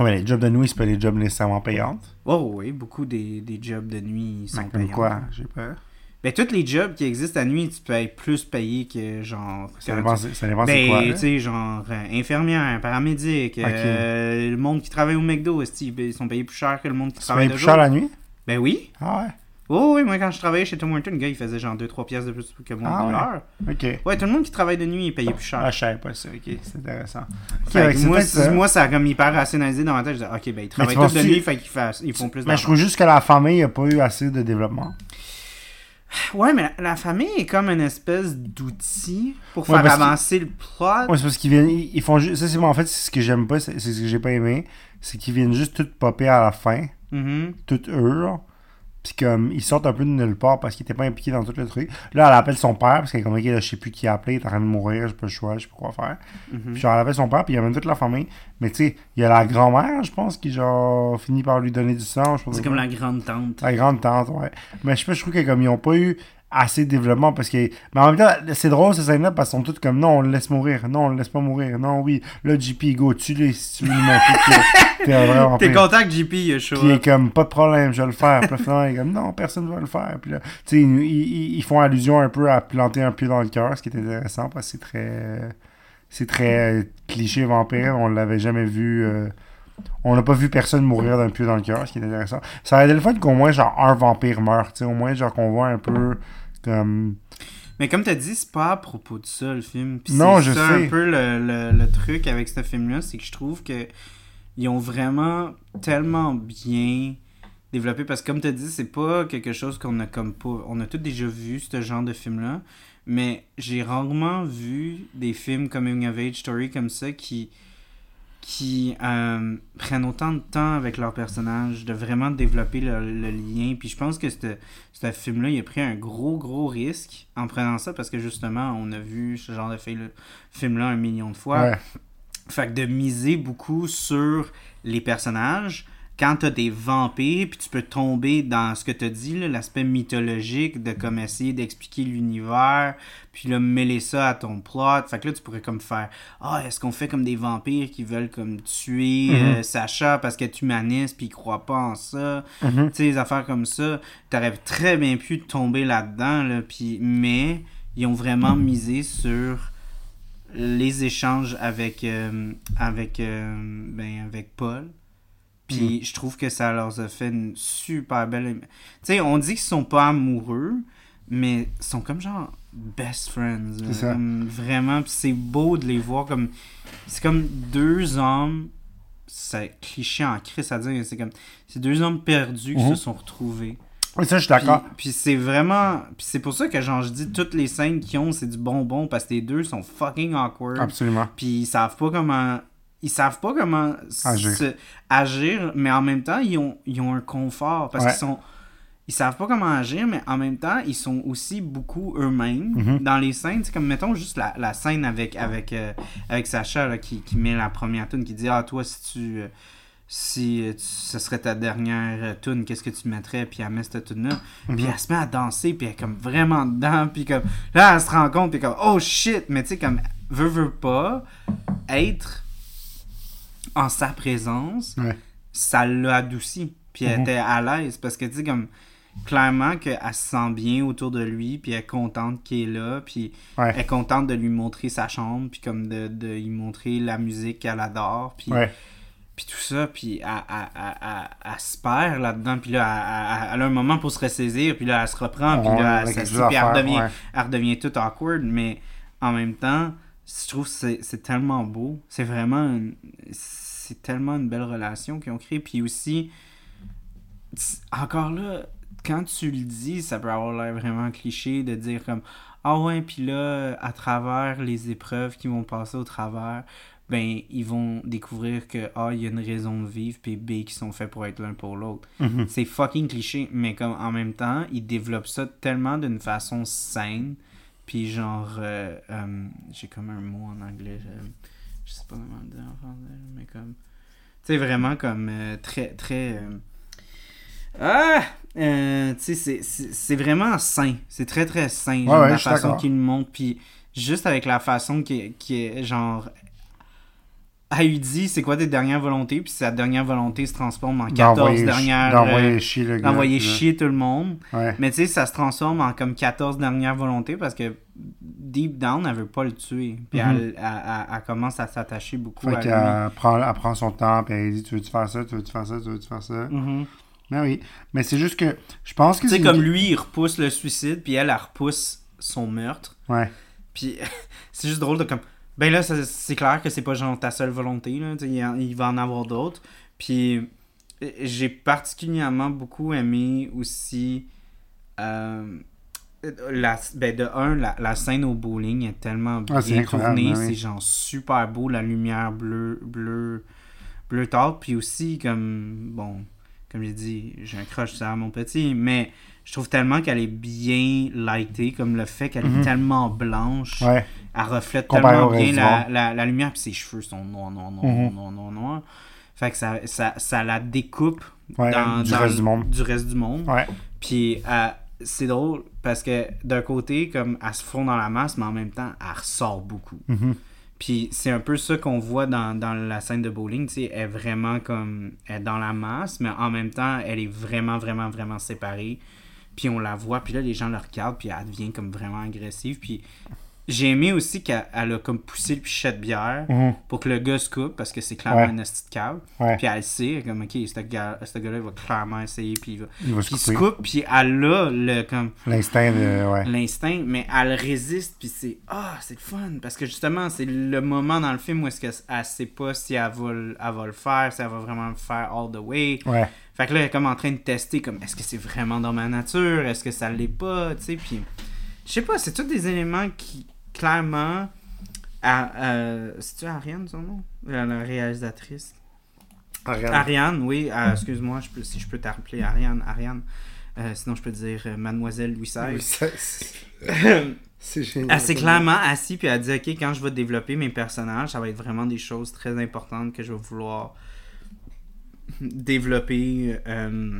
Ouais, les jobs de nuit, c'est pas des jobs nécessairement payants. Oh oui, beaucoup des, des jobs de nuit ils sont Mais comme payants. quoi J'ai peur. Ben, tous les jobs qui existent la nuit, tu peux être plus payé que genre. Ça dépend, tu- ça dépend Ben, quoi. tu sais, genre euh, infirmière, paramédic, euh, le monde qui travaille au McDo, ben, ils sont payés plus cher que le monde qui Tu travaille payes de plus jour? cher la nuit? Ben oui. Ah ouais? Oh oui, moi quand je travaillais chez Tom Horton, le gars il faisait genre 2-3 pièces de plus que moi Ah de ouais? l'heure. Ok. Ouais, tout le monde qui travaille de nuit est payé plus cher. Ah, je savais pas ça. Ok, c'est intéressant. Fait ouais, moi, ça. moi, ça a comme hyper rationalisé dans ma tête. Je disais, ok, ben ils travaillent tous de nuit, fait qu'ils fassent- ils font plus Mais je trouve juste que la famille a pas eu assez de développement. Ouais, mais la, la famille est comme une espèce d'outil pour Ouais, faire avancer le plot. Ouais, c'est parce qu'ils viennent. Ils, ils font juste. Ça, c'est moi, en fait, c'est ce que j'aime pas, c'est ce que j'ai pas aimé. C'est qu'ils viennent juste tout popper à la fin. Mhm. Tout eux, là. Puis comme, ils sortent un peu de nulle part parce qu'ils étaient pas impliqués dans tout le truc. Là, elle appelle son père parce qu'elle est comme, je sais plus qui appeler, il est en train de mourir, j'ai pas le choix, je sais pas quoi faire. Mhm. Puis genre, elle appelle son père, puis il y a même toute la famille. Mais tu sais, il y a la grand-mère, je pense, qui genre finit par lui donner du sang. C'est comme la grande tante. La grande tante, ouais. Mais je sais pas, je trouve que comme ils ont pas eu assez de développement parce que. Mais en même temps, c'est drôle ces scènes-là parce qu'ils sont toutes comme non, on le laisse mourir. Non, on le laisse pas mourir. Non, oui. Là, JP, go, tue-le si tu veux lui montrer t'es un vrai T'es content que JP il a chaud. Il est comme, pas de problème, je vais le faire. Puis là, finalement, il est comme, non, personne va le faire. Puis là, tu sais, ils, ils- ils font allusion un peu à planter un pieu dans le cœur, ce qui est intéressant parce que c'est très. C'est très cliché vampire. On l'avait jamais vu. euh, on n'a pas vu personne mourir d'un pieu dans le cœur, ce qui est intéressant. Ça aurait été le fun qu'au moins, genre, un vampire meurt. Tu sais, au moins, genre, qu'on voit un peu comme. Mais comme t'as dit, c'est pas à propos de ça le film. Puis Non, c'est je ça sais. un peu le, le- le truc avec ce film-là, c'est que je trouve que ils ont vraiment tellement bien développé parce que comme t'as dit, c'est pas quelque chose qu'on a comme pas. On a tous déjà vu ce genre de film-là, mais j'ai rarement vu des films coming of age story comme ça qui qui euh, prennent autant de temps avec leurs personnages, de vraiment développer le, le lien. Puis je pense que ce film-là, il a pris un gros, gros risque en prenant ça parce que justement, on a vu ce genre de fi- film-là un million de fois. Ouais. Fait que de miser beaucoup sur les personnages, quand t'as des vampires, puis tu peux tomber dans ce que t'as dit, l'aspect mythologique de comme essayer d'expliquer l'univers, puis là, mêler ça à ton plot. Fait que là, tu pourrais comme faire Ah, est-ce qu'on fait comme des vampires qui veulent comme tuer Mhm. euh, Sacha parce qu'elle est humaniste, puis ils croient pas en ça? Mhm. tu sais, des affaires comme ça, t'aurais très bien pu tomber là-dedans, là, puis, mais ils ont vraiment misé sur les échanges avec, euh, avec, euh, ben, avec Paul. Puis je trouve que ça leur a fait une super belle... Tu sais, on dit qu'ils sont pas amoureux, mais ils sont comme genre best friends. C'est ça. Comme vraiment, puis c'est beau de les voir comme... C'est comme deux hommes... C'est cliché en crise à dire, c'est comme... C'est deux hommes perdus qui Mhm. se sont retrouvés. Oui, ça, je suis d'accord. Puis, puis c'est vraiment. Puis c'est pour ça que genre je dis toutes les scènes qu'ils ont, c'est du bonbon parce que les deux sont fucking awkward. Absolument. Puis ils savent pas comment. Ils savent pas comment Agir. se- agir, mais en même temps, ils ont, ils ont un confort. Parce Ouais. qu'ils sont. Ils savent pas comment agir, mais en même temps, ils sont aussi beaucoup eux-mêmes Mhm. dans les scènes. C'est comme, mettons, juste la, la scène avec, avec, euh, avec Sacha là, qui, qui met la première tune, qui dit Ah, toi, si tu. euh, si euh, tu- ce serait ta dernière tune, qu'est-ce que tu mettrais? Puis elle met cette tune-là. Mhm. Puis elle se met à danser, puis elle est comme vraiment dedans. Puis comme là, elle se rend compte, puis comme oh shit! Mais tu sais, comme veut, veut pas être en sa présence, Ouais. ça l'a adouci. Puis elle Mhm. était à l'aise parce que, tu sais, comme, clairement qu'elle se sent bien autour de lui, puis elle est contente qu'il est là, puis Ouais. elle est contente de lui montrer sa chambre, puis comme de, de lui montrer la musique qu'elle adore, puis, Ouais. puis tout ça, puis elle, elle- elle- elle- elle se perd là-dedans, puis là, elle, a un moment pour se ressaisir, puis là, elle se reprend, puis là, elle à puis elle redevient, ouais. redevient toute awkward, mais en même temps, je trouve que c'est tellement beau. C'est vraiment une- c'est tellement une belle relation qu'ils ont créée. Puis aussi, encore là, quand tu le dis, ça peut avoir l'air vraiment cliché de dire comme Ah ouais, puis là, à travers les épreuves qui vont passer au travers, ben, ils vont découvrir que A, il y a une raison de vivre, puis B, qui sont faits pour être l'un pour l'autre. Mhm. C'est fucking cliché, mais comme en même temps, ils développent ça tellement d'une façon saine. Puis genre, euh, euh, j'ai comme un mot en anglais, je, je sais pas comment le dire en français, mais comme, tu sais, vraiment comme euh, très, très... ah! Euh, tu sais, c'est- vraiment sain. C'est très, très sain, genre, ouais, la façon qu'il montre. Puis juste avec la façon qui est, qui est genre... Elle lui dit, c'est quoi tes dernières volontés? Puis sa dernière volonté se transforme en 14 D'envoyer dernières... d'envoyer euh, chier le gars. d'envoyer chier tout le monde. Ouais. Mais tu sais, ça se transforme en comme 14 dernières volontés parce que deep down, elle veut pas le tuer. Puis Mhm. elle, elle- elle- elle commence à s'attacher beaucoup Fait à lui. prend, elle prend son temps, puis elle dit Tu veux-tu faire ça? Tu veux-tu faire ça? Tu veux-tu faire ça Mhm. Ben oui. Mais c'est juste que je pense que Tu sais, c'est. comme lui, il repousse le suicide, puis elle, elle repousse son meurtre. Ouais. Puis [laughs] c'est juste drôle de comme. Ben là, c'est clair que c'est pas genre ta seule volonté, là. Il, va en avoir d'autres. Puis j'ai particulièrement beaucoup aimé aussi. euh, la, ben de un, la, la scène au bowling est tellement bien Ah, c'est incroyable, tournée. ben oui. C'est genre super beau, la lumière bleue, bleu, bleu tard. Puis aussi, comme, bon, comme j'ai dit, j'ai un crush sur mon petit, mais je trouve tellement qu'elle est bien lightée, comme le fait qu'elle Mhm. est tellement blanche. Ouais. Elle reflète Comparé tellement bien la, monde. la, la lumière, puis ses cheveux sont noirs, noirs, noirs, Mhm. noirs, noirs, noirs. Fait que ça, ça, ça la découpe Ouais, dans, du dans reste le- du monde. du reste du monde. Ouais. Puis euh, c'est drôle parce que d'un côté, comme elle se fond dans la masse, mais en même temps, elle ressort beaucoup. Mhm. Puis c'est un peu ça qu'on voit dans, la scène de bowling, tu sais, elle est vraiment comme, elle est dans la masse, mais en même temps, elle est vraiment, vraiment, vraiment séparée. Puis on la voit, puis là, les gens la regardent, puis elle devient comme vraiment agressive. Puis j'ai aimé aussi qu'elle elle a comme poussé le pichet de bière Mhm. pour que le gars se coupe, parce que c'est clairement Ouais. un de cave. Ouais. Puis elle sait, comme, ok, ce gars- ce gars-là, il va clairement essayer, puis il va... Il va se Puis coupe, puis elle a le, comme, L'instinct de. Ouais. l'instinct, mais elle résiste, puis c'est ah, c'est le fun parce que justement, c'est le moment dans le film où est-ce qu'elle sait pas si elle va, le- elle va le faire, si elle va vraiment le faire all the way. Ouais. Fait que là, elle est comme en train de tester comme est-ce que c'est vraiment dans ma nature, est-ce que ça l'est pas, tu sais, puis je sais pas, c'est tous des éléments qui clairement à, c'est-tu Ariane son nom? La, la réalisatrice Ariane. Ariane, oui, euh, excuse-moi, je peux, si je peux t'appeler Ariane, Ariane. Euh, sinon, je peux te dire euh, Mademoiselle Louis Oui, XVI. c'est- C'est génial. Elle s'est clairement assise puis elle a dit ok quand je vais développer mes personnages ça va être vraiment des choses très importantes que je vais vouloir développer euh,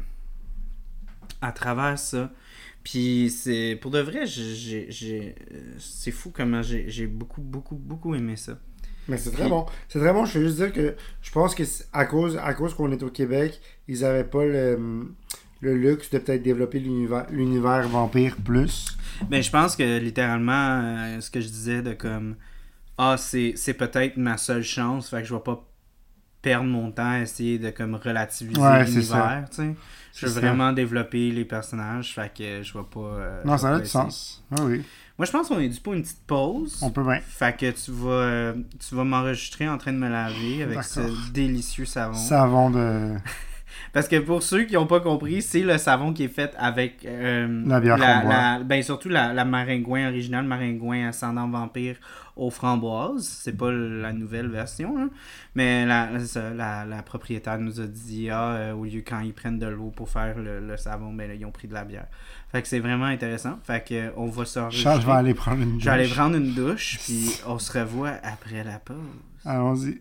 à travers ça puis c'est pour de vrai c'est fou comment j'ai beaucoup beaucoup beaucoup aimé ça Mais c'est très bon. C'est très bon. Je veux juste dire que je pense que à cause, à cause qu'on est au Québec, ils avaient pas le, le luxe de peut-être développer l'univers vampire plus. mais je pense que littéralement euh, ce que je disais de comme ah c'est peut-être ma seule chance fait que je vais pas perdre mon temps à essayer de comme relativiser Ouais, l'univers tu sais je veux vraiment développer les personnages fait que je vais pas euh, Non, ça a du sens. Ah oui. moi je pense qu'on est dû pour une petite pause On peut bien. fait que tu vas euh, tu vas m'enregistrer en train de me laver avec ce délicieux savon Savon de. [laughs] Parce que pour ceux qui n'ont pas compris, c'est le savon qui est fait avec euh, La bière framboise. la- ben surtout la, la maringouin originale, maringouin ascendant vampire aux framboises. C'est pas la nouvelle version, hein. mais la, la, la propriétaire nous a dit ah, euh, au lieu quand ils prennent de l'eau pour faire le, le savon, ben là, ils ont pris de la bière. Fait que c'est vraiment intéressant. Fait que euh, on va se Charles, je vais aller prendre une Je vais aller douche. prendre une douche, puis [laughs] on se revoit après la pause. Allons-y.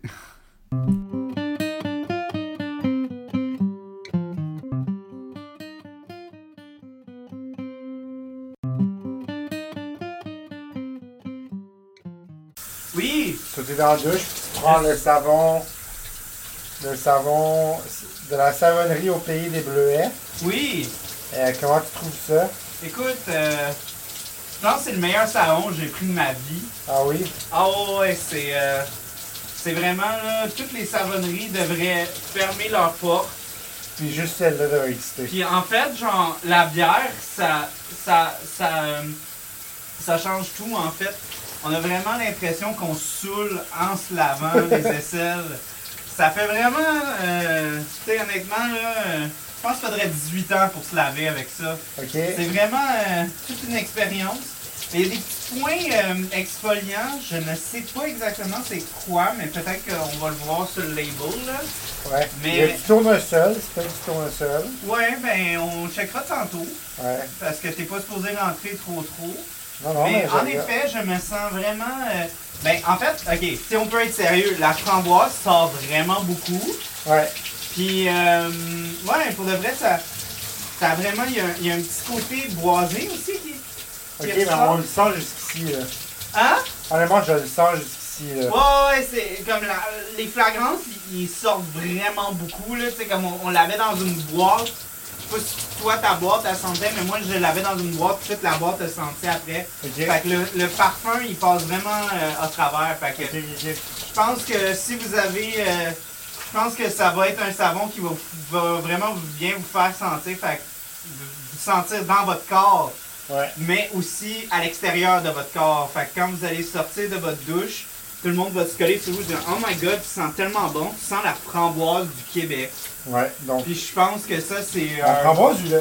Es dans la douche, tu prends le savon le savon de la savonnerie au pays des Bleuets. Oui! Euh, comment tu trouves ça? Écoute, euh, je pense que c'est le meilleur savon que j'ai pris de ma vie. Ah oui? Ah ouais, c'est... euh, c'est vraiment, là, toutes les savonneries devraient fermer leurs portes. Puis juste celle-là devrait exister. Puis en fait, genre, la bière, ça, ça, ça, euh, ça change tout en fait. On a vraiment l'impression qu'on saoule en se lavant les [laughs] aisselles. Ça fait vraiment, euh, tu sais, honnêtement, là, euh, je pense qu'il faudrait 18 ans pour se laver avec ça. C'est vraiment euh, toute une expérience. Il y a des petits points exfoliants, je ne sais pas exactement c'est quoi, mais peut-être qu'on va le voir sur le label. Là. Ouais. Mais- Il y a du tournesol, c'est pas du tournesol. Ouais, ben on checkera tantôt. Ouais. Parce que t'es pas supposé rentrer trop trop. Non, non, mais mais, en effet, je me sens vraiment. euh, Ben, en fait, ok, si on peut être sérieux, la framboise sort vraiment beaucoup. Ouais. Puis, euh, ouais, pour de vrai, ça. Ça a vraiment. Il y, a, un- il y a un petit côté boisé aussi qui. Ok, mais on le sent jusqu'ici, là. Hein? Honnêtement, je le sens jusqu'ici, là. Ouais, ouais, c'est comme la- les flagrances, ils, sortent vraiment beaucoup, là. Comme on, on l'avait dans une boîte. Je sais pas si toi, ta boîte, elle sentait, mais moi, je l'avais dans une boîte, puis toute la boîte, elle sentait après. Fait que le, le parfum, il passe vraiment euh, à travers. Fait que je pense que si vous avez. euh, je pense que ça va être un savon qui va, va vraiment bien vous faire sentir. Fait que vous sentir dans votre corps, Ouais. mais aussi à l'extérieur de votre corps. Fait que quand vous allez sortir de votre douche, tout le monde va se coller sur vous et dire Oh my god, tu sens tellement bon, tu sens la framboise du Québec. Ouais, donc. Puis je pense que ça, c'est. La euh, framboise ou le.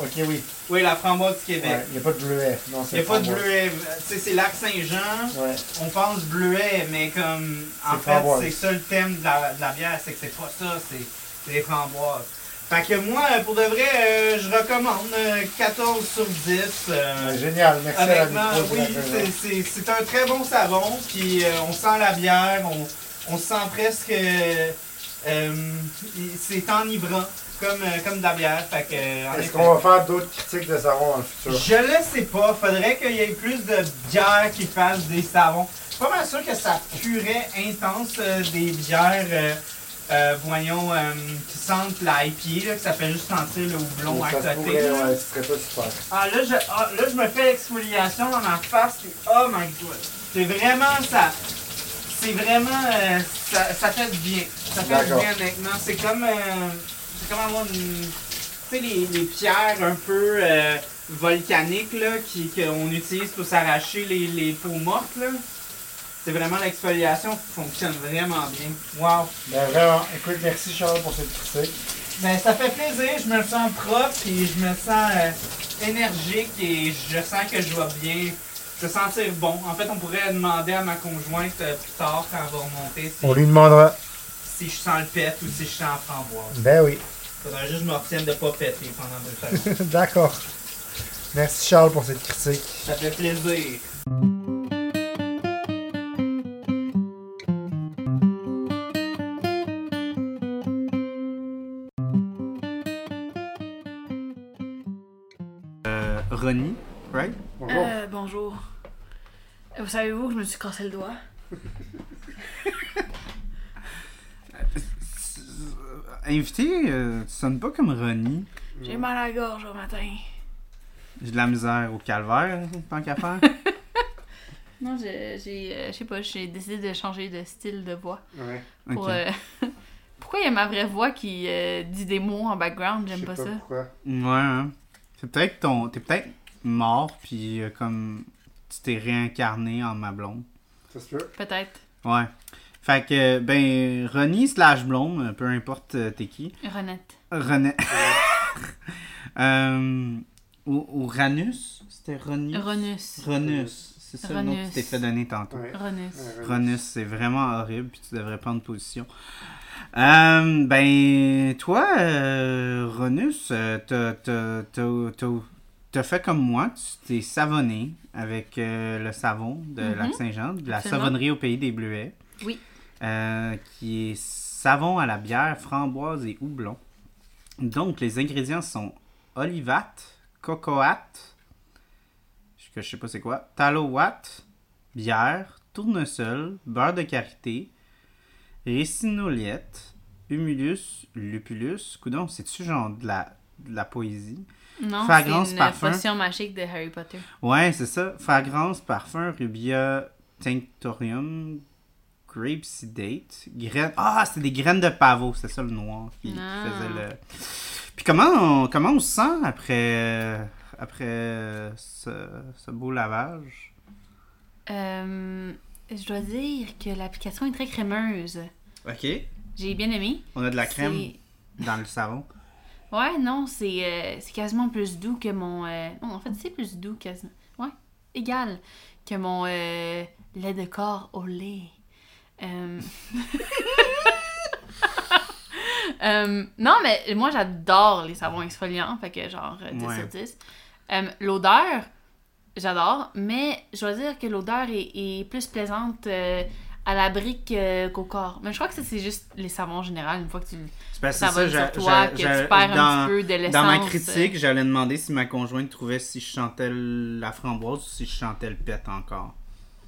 Ok, oui. Oui, la framboise du Québec. Ouais, il n'y a pas de bleuet. Non, Il n'y a pas de bleuet. Tu sais, c'est Lac Saint-Jean. Ouais. On pense bleuet, mais comme en fait, c'est ça le thème de la, de la bière, c'est que c'est pas ça, c'est des framboises. Fait que moi, pour de vrai, euh, je recommande euh, 14 sur 10. euh, Génial, merci à la honnêtement, oui, c'est la c'est- c'est c'est un très bon savon, puis euh, on sent la bière, on, on sent presque. Euh, c'est enivrant, comme, euh, comme de la bière. Euh, Est-ce qu'on va faire d'autres critiques de savon dans le futur? Je le sais pas. Faudrait qu'il y ait plus de bières qui fassent des savons. Je suis pas mal sûr que ça purait intense euh, des bières, euh, euh, voyons, qui sentent la IPA, là, que ça fait juste sentir le houblon à côté. pourrait, là. ouais, ce serait pas super. Ah là, je, ah, là, je me fais l'exfoliation dans ma face. puis oh my god. C'est vraiment ça. C'est vraiment. euh, ça, ça fait du bien. Ça fait du bien, honnêtement. C'est comme. euh, c'est comme avoir une. Tu sais, les, les pierres un peu euh, volcaniques là, qui- qu'on utilise pour s'arracher les, les peaux mortes. là. C'est vraiment l'exfoliation fonctionne vraiment bien. Wow. Ben vraiment, écoute, merci Charles pour cette critique. Ben, ça fait plaisir, je me sens propre et je me sens euh, énergique et je sens que je vais bien, je vais sentir bon. En fait, on pourrait demander à ma conjointe euh, plus tard quand elle va remonter si, On lui demandera. si je sens le pet ou si je sens la framboise. Ben oui. Faudrait juste que je me retienne de pas péter pendant deux secondes. [laughs] D'accord. Merci Charles pour cette critique. Ça fait plaisir. Euh, Ronnie, right? Bonjour. Euh, bonjour. Euh, Vous savez-vous que je me suis cassé le doigt? Invité, euh, tu sonnes pas comme Ronnie. J'ai mal à la gorge au matin. J'ai de la misère au calvaire, tant qu'à faire. [laughs] Non, j'ai, j'ai, euh, je sais pas, j'ai décidé de changer de style de voix. Ouais. Pour, euh, [laughs] Pourquoi il y a ma vraie voix qui euh, dit des mots en background? J'aime sais pas, ça. pourquoi. Ouais, hein. C'est peut-être ton. T'es peut-être mort, puis euh, comme tu t'es réincarné en ma blonde. Ça se peut. Peut-être. Ouais. Fait que, ben, Ronnie slash blonde, euh, peu importe euh, t'es qui. Renette. [laughs] Euh, ou, ou Ranus? C'était Ronnie? Ronus. Ronus. C'est ça le nom que tu Ronus. t'es fait donner tantôt. Ouais. Ronus. Ouais, Ronus, c'est vraiment horrible, puis tu devrais prendre position. Euh, ben, toi, euh, Ronus, t'as- t'as- t'as- fait comme moi, tu t'es savonné avec euh, le savon de Mhm. Lac-Saint-Jean, de la Absolument. savonnerie au pays des Bleuets. Oui. Euh, qui est savon à la bière, framboise et houblon. Donc, les ingrédients sont olivate, cocoat, que je sais pas c'est quoi, bière, tournesol, beurre de karité, récinoliette, Humulus lupulus. Coudon, c'est-tu genre de la, de la poésie? Non, Fragrance, c'est une parfum. potion magique de Harry Potter. Ouais, c'est ça. Fragrance, parfum, rubia, tinctorium, grapeseedate, graines. Ah, c'était des graines de pavot, c'est ça le noir qui Ah. faisait le. Puis comment on, comment on se sent après, après ce, ce beau lavage? Euh, je dois dire que l'application est très crémeuse. Ok. J'ai bien aimé. On a de la crème C'est- dans le savon. Ouais, non, c'est euh, c'est quasiment plus doux que mon. euh, Non, en fait, c'est plus doux quasiment. Ouais, égal que mon euh, lait de corps au lait. Euh... [laughs] non, mais moi, j'adore les savons exfoliants, fait que genre euh, 10 Ouais. sur 10. Euh, l'odeur, j'adore, mais je dois dire que l'odeur est, est plus plaisante à la brique euh, qu'au corps. Mais je crois que ça, c'est juste les savons en général, une fois que tu que ça va sur toi, que tu perds dans- un petit peu de l'essence. Dans ma euh. critique, j'allais demander si ma conjointe trouvait si je chantais la framboise ou si je chantais le pet encore.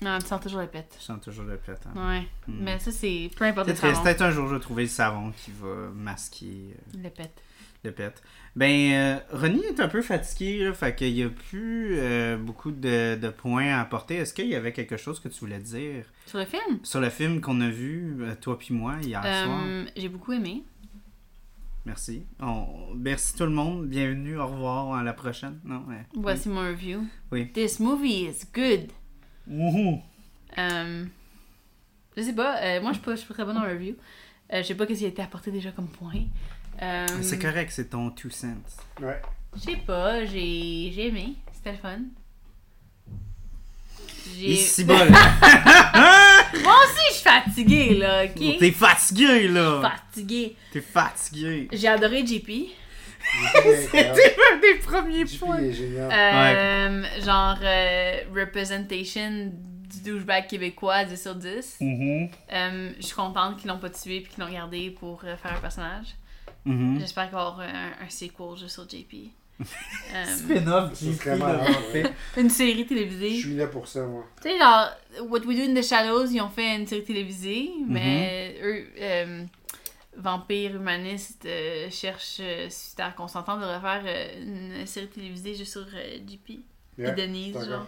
Non, tu sens toujours le pet. Je chante toujours le pet. hein. Ouais. Hmm. Mais ça, c'est peu importe le savon. Peut-être un jour, je vais trouver le savon qui va masquer euh, Le pet. le pet. Ben, euh, Ronnie est un peu fatigué, là, fait qu'il n'y a plus euh, beaucoup de, de points à apporter. Est-ce qu'il y avait quelque chose que tu voulais dire? Sur le film, sur le film qu'on a vu, euh, toi puis moi, hier soir? euh, j'ai beaucoup aimé. Merci. On- Merci tout le monde. Bienvenue. Au revoir. À la prochaine. Non, ouais. Voici mon review. Oui. This movie is good. Wouhou. Euh, je sais pas, moi je suis pas, je suis pas très bonne en review. Je sais pas ce qui a été apporté déjà comme point. Euh, C'est correct, c'est ton two cents. Ouais. Je sais pas, j'ai j'ai aimé. C'était le fun. Si [laughs] bol. Moi aussi, je suis fatiguée, là, ok? T'es fatigué, là. Fatiguée. T'es fatigué. J'ai adoré JP. C'était un des premiers JP points. est génial. Euh, Genre, euh, representation du douchebag québécois 10 sur 10. Mhm. Euh, je suis contente qu'ils l'ont pas tué puis qu'ils l'ont gardé pour faire un personnage. Mhm. J'espère qu'il va y avoir un, un sequel juste sur JP. [laughs] Euh, Spin-off ouais. une série Je télévisée. suis là pour ça, moi. Tu sais, genre, What We Do in the Shadows, ils ont fait une série télévisée, Mhm. mais eux, euh, Vampire Humaniste, euh, cherchent, euh, si t'as consentant, de refaire euh, une série télévisée juste sur euh, JP Yeah, et Denise, genre.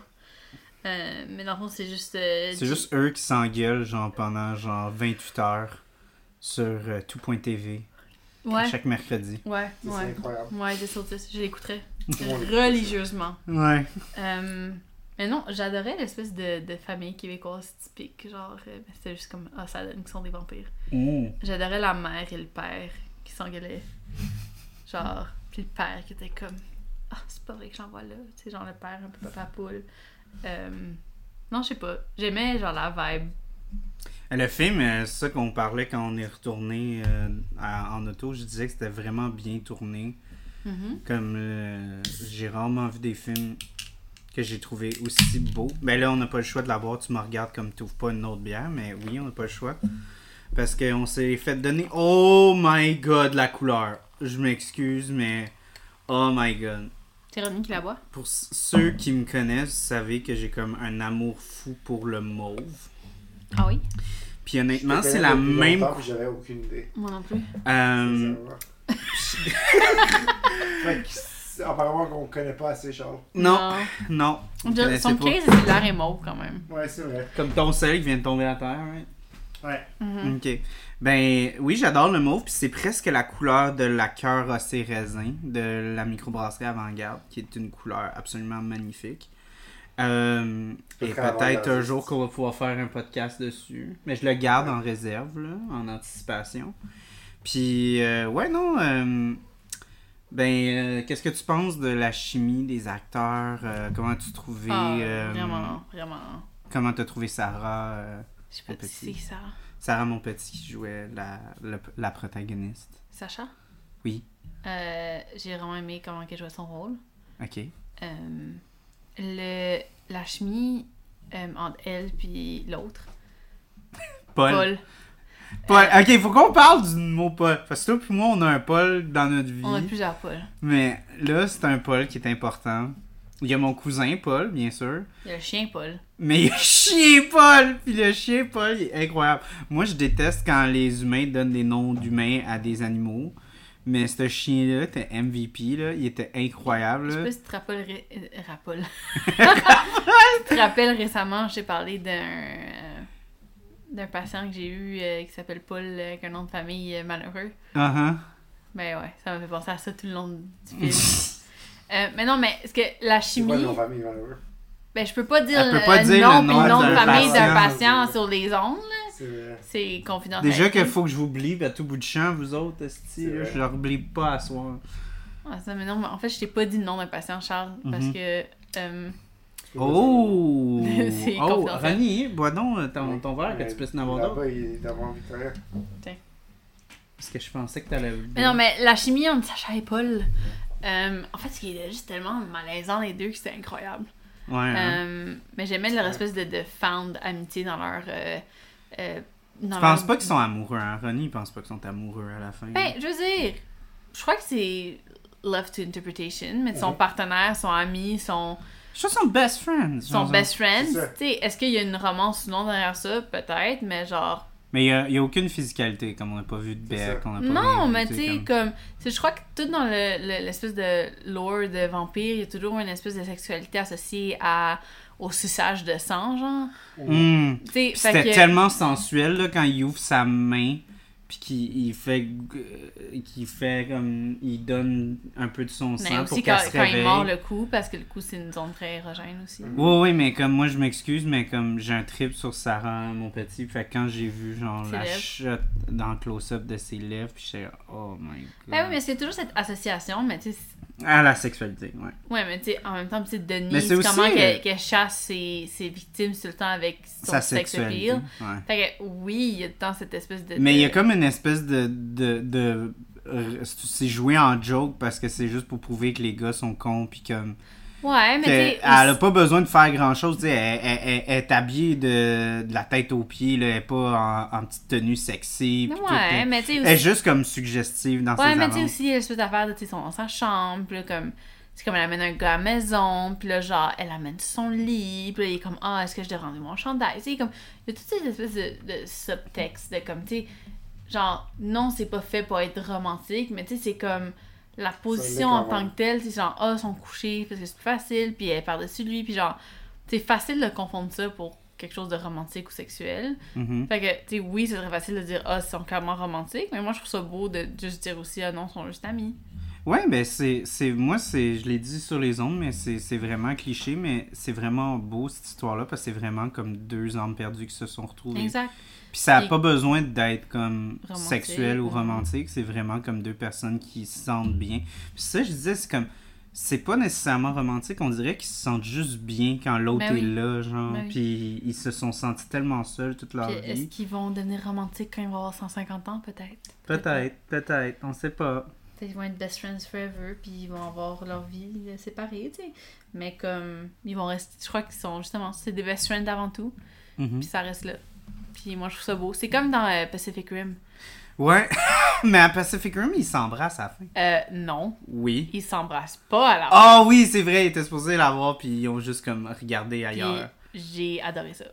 Euh, mais dans le fond, c'est juste. euh, C'est juste eux qui s'engueulent genre pendant genre 28 heures sur euh, tout.tv Ouais, chaque mercredi. ouais, C'est ouais. incroyable. Ouais, 10 sur 10, je l'écouterais religieusement. Ouais. Euh, mais non, j'adorais l'espèce de, de famille québécoise typique. Genre, euh, ben, c'était juste comme, ah, ça donne qu'ils sont des vampires. Mmh. J'adorais la mère et le père qui s'engueulaient. Genre, puis le père qui était comme, ah, c'est pas vrai que j'en vois là. Tu sais, genre le père un peu papa poule. Euh, non, je sais pas. J'aimais, genre, la vibe. Le film, euh, c'est ça qu'on parlait quand on est retourné euh, à- en auto. Je disais que c'était vraiment bien tourné. Mhm. Comme euh, j'ai rarement vu des films que j'ai trouvé aussi beaux. Ben là, on n'a pas le choix de la boire. Tu me regardes comme tu pas une autre bière, mais oui, on n'a pas le choix. Parce qu'on s'est fait donner. Oh my god, la couleur. Je m'excuse, mais. Oh my god. C'est Ronnie qui la boit? Pour ceux qui me connaissent, vous savez que j'ai comme un amour fou pour le mauve. Ah oui? Puis honnêtement, c'est la même. J'avais aucune idée. Moi non plus. Euh, Fait que, c'est- apparemment qu'on connaît pas assez Charles. non, non. Son case de cellulaire est mauve quand même. Ouais, c'est vrai. Comme ton soleil qui vient de tomber à terre, right? Ouais. Mhm. Ok. Ben oui, j'adore le mauve, puis c'est presque la couleur de la cœur rosé raisin de la microbrasserie Avant-Garde, qui est une couleur absolument magnifique. Euh, peux et peut-être un jour qu'on va pouvoir faire un podcast dessus. Mais je le garde en réserve, là, en anticipation. Puis, euh, ouais, non. euh, ben, euh, qu'est-ce que tu penses de la chimie des acteurs? Euh, Comment tu trouvais. Ah, euh, vraiment, vraiment. Comment t'as trouvé Sarah euh, Je sais pas Mon si petit? Sarah qui jouait la, la, la protagoniste. Sacha? Oui. Euh, J'ai vraiment aimé comment elle jouait son rôle. Ok. Euh, le, la chimie euh, entre elle puis l'autre. Paul. Paul. Paul. Ok, faut qu'on parle du mot Paul. Parce que toi puis moi, on a un Paul dans notre vie. On a plusieurs Paul. Mais là, c'est un Paul qui est important. Il y a mon cousin Paul, bien sûr. Il y a le chien, Paul. Mais il y a chien Paul! Puis le chien Paul, il est incroyable. Moi, je déteste quand les humains donnent des noms d'humains à des animaux. Mais ce chien-là était MVP, là. Il était incroyable. Je sais pas si tu te rappelles. ré- euh, rappelles. [laughs] tu te rappelles récemment, j'ai parlé d'un. euh, d'un patient que j'ai eu euh, qui s'appelle Paul euh, avec un nom de famille euh, malheureux. Uh-huh. Ben ouais, ça m'a fait penser à ça tout le long du [laughs] film. Euh, mais non, mais est-ce que la quoi chimie. nos familles malheureux? Ben je peux pas dire pas dire nom le nom le nom de famille d'un patient. patient sur les ondes. là. C'est confidentiel. Déjà qu'il faut que je vous oublie à tout bout de champ, vous autres, esti, là, je leur oublie pas à soir. Ah, ça, mais non, mais en fait, je t'ai pas dit le nom d'un patient, Charles, parce Mhm. que. euh, Oh! [laughs] C'est oh, confidentiel. Rani, bois donc euh, ton, ton verre que tu puisses en avoir d'autres. Il est devant Victoria. Parce que je pensais que t'allais. Mais non, mais la chimie entre Sacha et Paul, euh, en fait, il était juste tellement malaisant les deux que c'était incroyable. Ouais. hein. Euh, mais j'aimais leur espèce de, de found amitié dans leur. Euh, euh, Tu penses pas qu'ils sont amoureux, hein? Ronnie, il pense pas qu'ils sont amoureux à la fin. Ben, je veux dire, je crois que c'est left to interpretation, mais son Mhm. partenaire, son ami, son, Je qu'ils sont best friends. son best friend. Tu sais, est-ce qu'il y a une romance ou non derrière ça? Peut-être, mais genre. Mais il y a, aucune physicalité, comme on n'a pas vu de bec, on pas Non, vu, mais tu sais, comme- je crois que tout dans le- le- l'espèce de lore de vampire, il y a toujours une espèce de sexualité associée à, au suçage de sang, genre. Hmm. Fait C'était que- tellement sensuel là, quand il ouvre sa main puis qu'il il fait euh, qu'il fait comme il donne un peu de son Mais sang aussi pour quand, qu'elle se quand il réveille. mord le cou, parce que le cou, c'est une zone très érogène aussi. Oui, oui, mais comme moi, je m'excuse, mais comme j'ai un trip sur Sarah, mon petit, fait que quand j'ai vu, genre, Ses la lèvres. shot dans le close-up de ses lèvres, puis j'étais, oh my god. Ben oui, mais c'est toujours cette association, mais tu sais. À la sexualité, ouais. Ouais, mais tu sais, en même temps, tu sais, Mais Denis, c'est c'est aussi, comment qu'elle euh, qu'elle chasse ses, ses victimes tout le temps avec son Sa sex sexualité. Ouais. Fait que oui, il y a dans cette espèce de. Mais il y a comme une espèce de. de, de c'est joué en joke parce que c'est juste pour prouver que les gars sont cons, puis comme. Ouais, mais elle a aussi- pas besoin de faire grand chose, elle, elle, elle- elle est habillée de, de la tête aux pieds, là, elle est pas en, en petite tenue sexy. tout, Ouais, elle- mais tu sais elle est aussi. juste comme suggestive dans Ouais, ses mais tu sais aussi, l'espèce d'affaire de, tu sais, dans sa chambre, là, comme. C'est comme elle amène un gars à la maison, puis là, genre, elle amène son lit, puis là, il est comme, ah, est-ce que je dois rendre mon chandail? Tu sais, comme, il y a toute cette espèce de, de subtexte, de comme, tu sais, genre, non, c'est pas fait pour être romantique, mais tu sais, c'est comme la position en tant que telle, c'est genre, ah, ils sont couchés, parce que c'est plus facile, puis elle est par-dessus lui, puis genre, c'est facile de confondre ça pour quelque chose de romantique ou sexuel. Mhm. Fait que, tu sais, oui, c'est très facile de dire, ah, ils sont clairement romantiques, mais moi, je trouve ça beau de juste dire aussi, ah non, ils sont juste amis. Ouais, ben c'est, c'est moi c'est, je l'ai dit sur les ondes, mais c'est, c'est vraiment cliché, mais c'est vraiment beau cette histoire-là parce que c'est vraiment comme deux âmes perdues qui se sont retrouvées. Exact. Puis ça a Puis- pas besoin d'être comme Romantique, sexuel ou romantique, c'est vraiment comme deux personnes qui se sentent bien. Puis ça, je disais, c'est comme c'est pas nécessairement romantique, on dirait qu'ils se sentent juste bien quand l'autre Ben est oui. là, genre. Ben oui. Puis ils se sont sentis tellement seuls toute leur Puis est-ce vie. qu'ils vont devenir romantiques quand ils vont avoir 150 ans, peut-être? Peut-être, peut-être, on sait pas. Peut-être qu'ils vont être best friends forever, puis ils vont avoir leur vie euh, séparée, tu sais. Mais comme, ils vont rester, je crois qu'ils sont justement, c'est des best friends avant tout, Mhm. puis ça reste là. Puis moi, je trouve ça beau. C'est comme dans euh, Pacific Rim. Ouais, [laughs] mais à Pacific Rim, ils s'embrassent à la fin. Euh, non, Oui. ils s'embrassent pas à la Ah oui, c'est vrai, ils étaient supposés l'avoir, puis ils ont juste comme regardé ailleurs. j'ai adoré ça.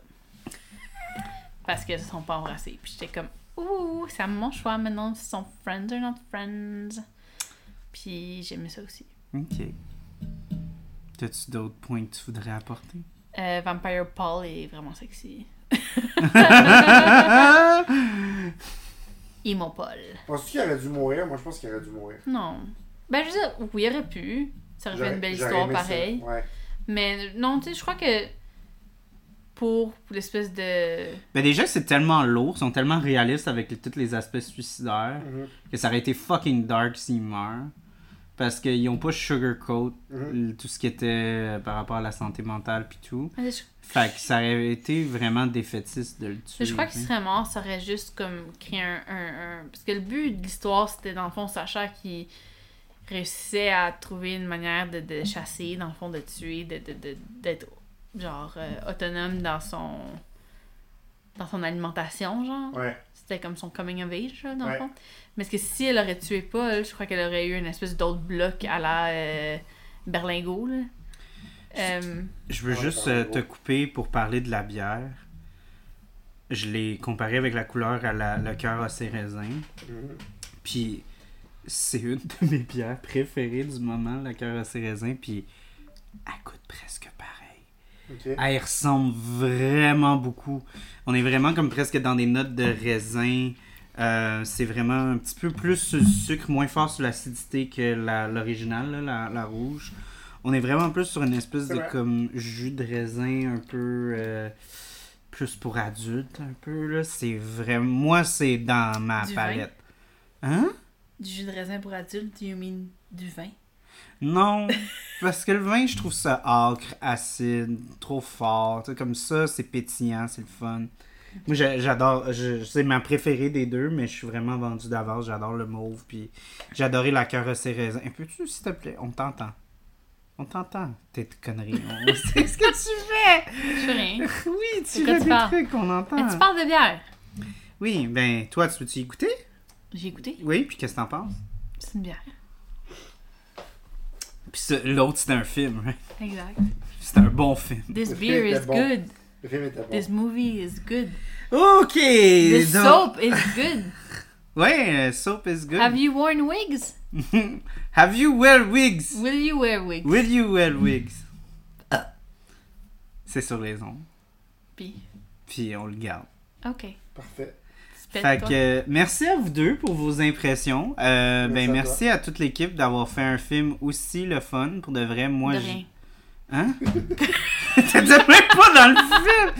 Parce qu'ils se sont pas embrassés. Puis j'étais comme, ouh, c'est à mon choix maintenant si sont friends or not friends. Puis j'aimais ça aussi. Ok. T'as-tu d'autres points que tu voudrais apporter? Euh, Vampire Paul est vraiment sexy. [laughs] Emo Paul. Penses-tu qu'il aurait dû mourir? Moi, je pense qu'il aurait dû mourir. Non. Ben, je veux dire, oui, il aurait pu. Ça aurait fait une belle histoire ça. Ouais. Mais non, tu sais, je crois que pour l'espèce de. Ben déjà, c'est tellement lourd, ils sont tellement réalistes avec les- tous les aspects suicidaires Mhm. que ça aurait été fucking dark s'ils meurent. Parce qu'ils ont pas sugarcoat Mhm. tout ce qui était euh, par rapport à la santé mentale puis tout. Je, Fait que ça aurait été vraiment défaitiste de le tuer. je crois qu'il serait mort, ça aurait juste comme créé un, un, un- Parce que le but de l'histoire, c'était dans le fond Sacha qui réussissait à trouver une manière de, de chasser, dans le fond, de tuer, de, de, de- d'être genre euh, autonome dans son dans son alimentation, genre. Ouais. C'était comme son coming of age, là, dans le fond. Mais que si elle aurait tué Paul, je crois qu'elle aurait eu une espèce d'autre bloc à la euh, Berlingo, là. Euh, Je veux Ouais, juste euh, te couper pour parler de la bière. Je l'ai comparé avec la couleur à la, le cœur à ses raisins. Mhm. Puis c'est une de mes bières préférées du moment, la cœur à ses raisins. Puis elle coûte presque pareil. Ok. Elle ressemble vraiment beaucoup. On est vraiment comme presque dans des notes de raisin. Euh, c'est vraiment un petit peu plus sur le sucre, moins fort sur l'acidité que la- là, la, la rouge. On est vraiment plus sur une espèce de comme jus de raisin un peu euh, plus pour adultes un peu là. C'est vraiment moi c'est dans ma Du vin? palette. Hein? du jus de raisin pour adultes, you mean du vin? Non, parce que le vin, je trouve ça acre, acide, trop fort. Tu sais, comme ça, c'est pétillant, c'est le fun. Moi, j'a- j'adore, c'est ma préférée des deux, mais je suis vraiment vendu d'avance. J'adore le mauve, puis j'ai adoré la ses raisins. Peux-tu, s'il te plaît, on t'entend. On t'entend, tes conneries. [laughs] On sait ce que tu fais. Je fais rien. [laughs] Oui, De tu fais des parles? trucs qu'on entend. Mais tu parles de bière? Oui, ben, toi, tu veux-tu y goûter? J'ai écouté. Oui, puis qu'est-ce que t'en penses? C'est une bière. Puis l'autre, c'était un film, right? Exact. C'était un bon film. This Le beer film is bon. good. Le film était bon. This movie is good. Ok! This donc- soap is good. [laughs] Ouais, uh, soap is good. Have you worn wigs? [laughs] Have you wear wigs? Will you wear wigs? Will you wear wigs? C'est sur les ondes. Puis, Puis on le garde. ok. Parfait. Fait que euh, merci à vous deux pour vos impressions. Euh, Merci ben à merci à toute l'équipe d'avoir fait un film aussi le fun. Pour de vrai, moi de rien. Hein? [laughs] T'étais même pas dans le film!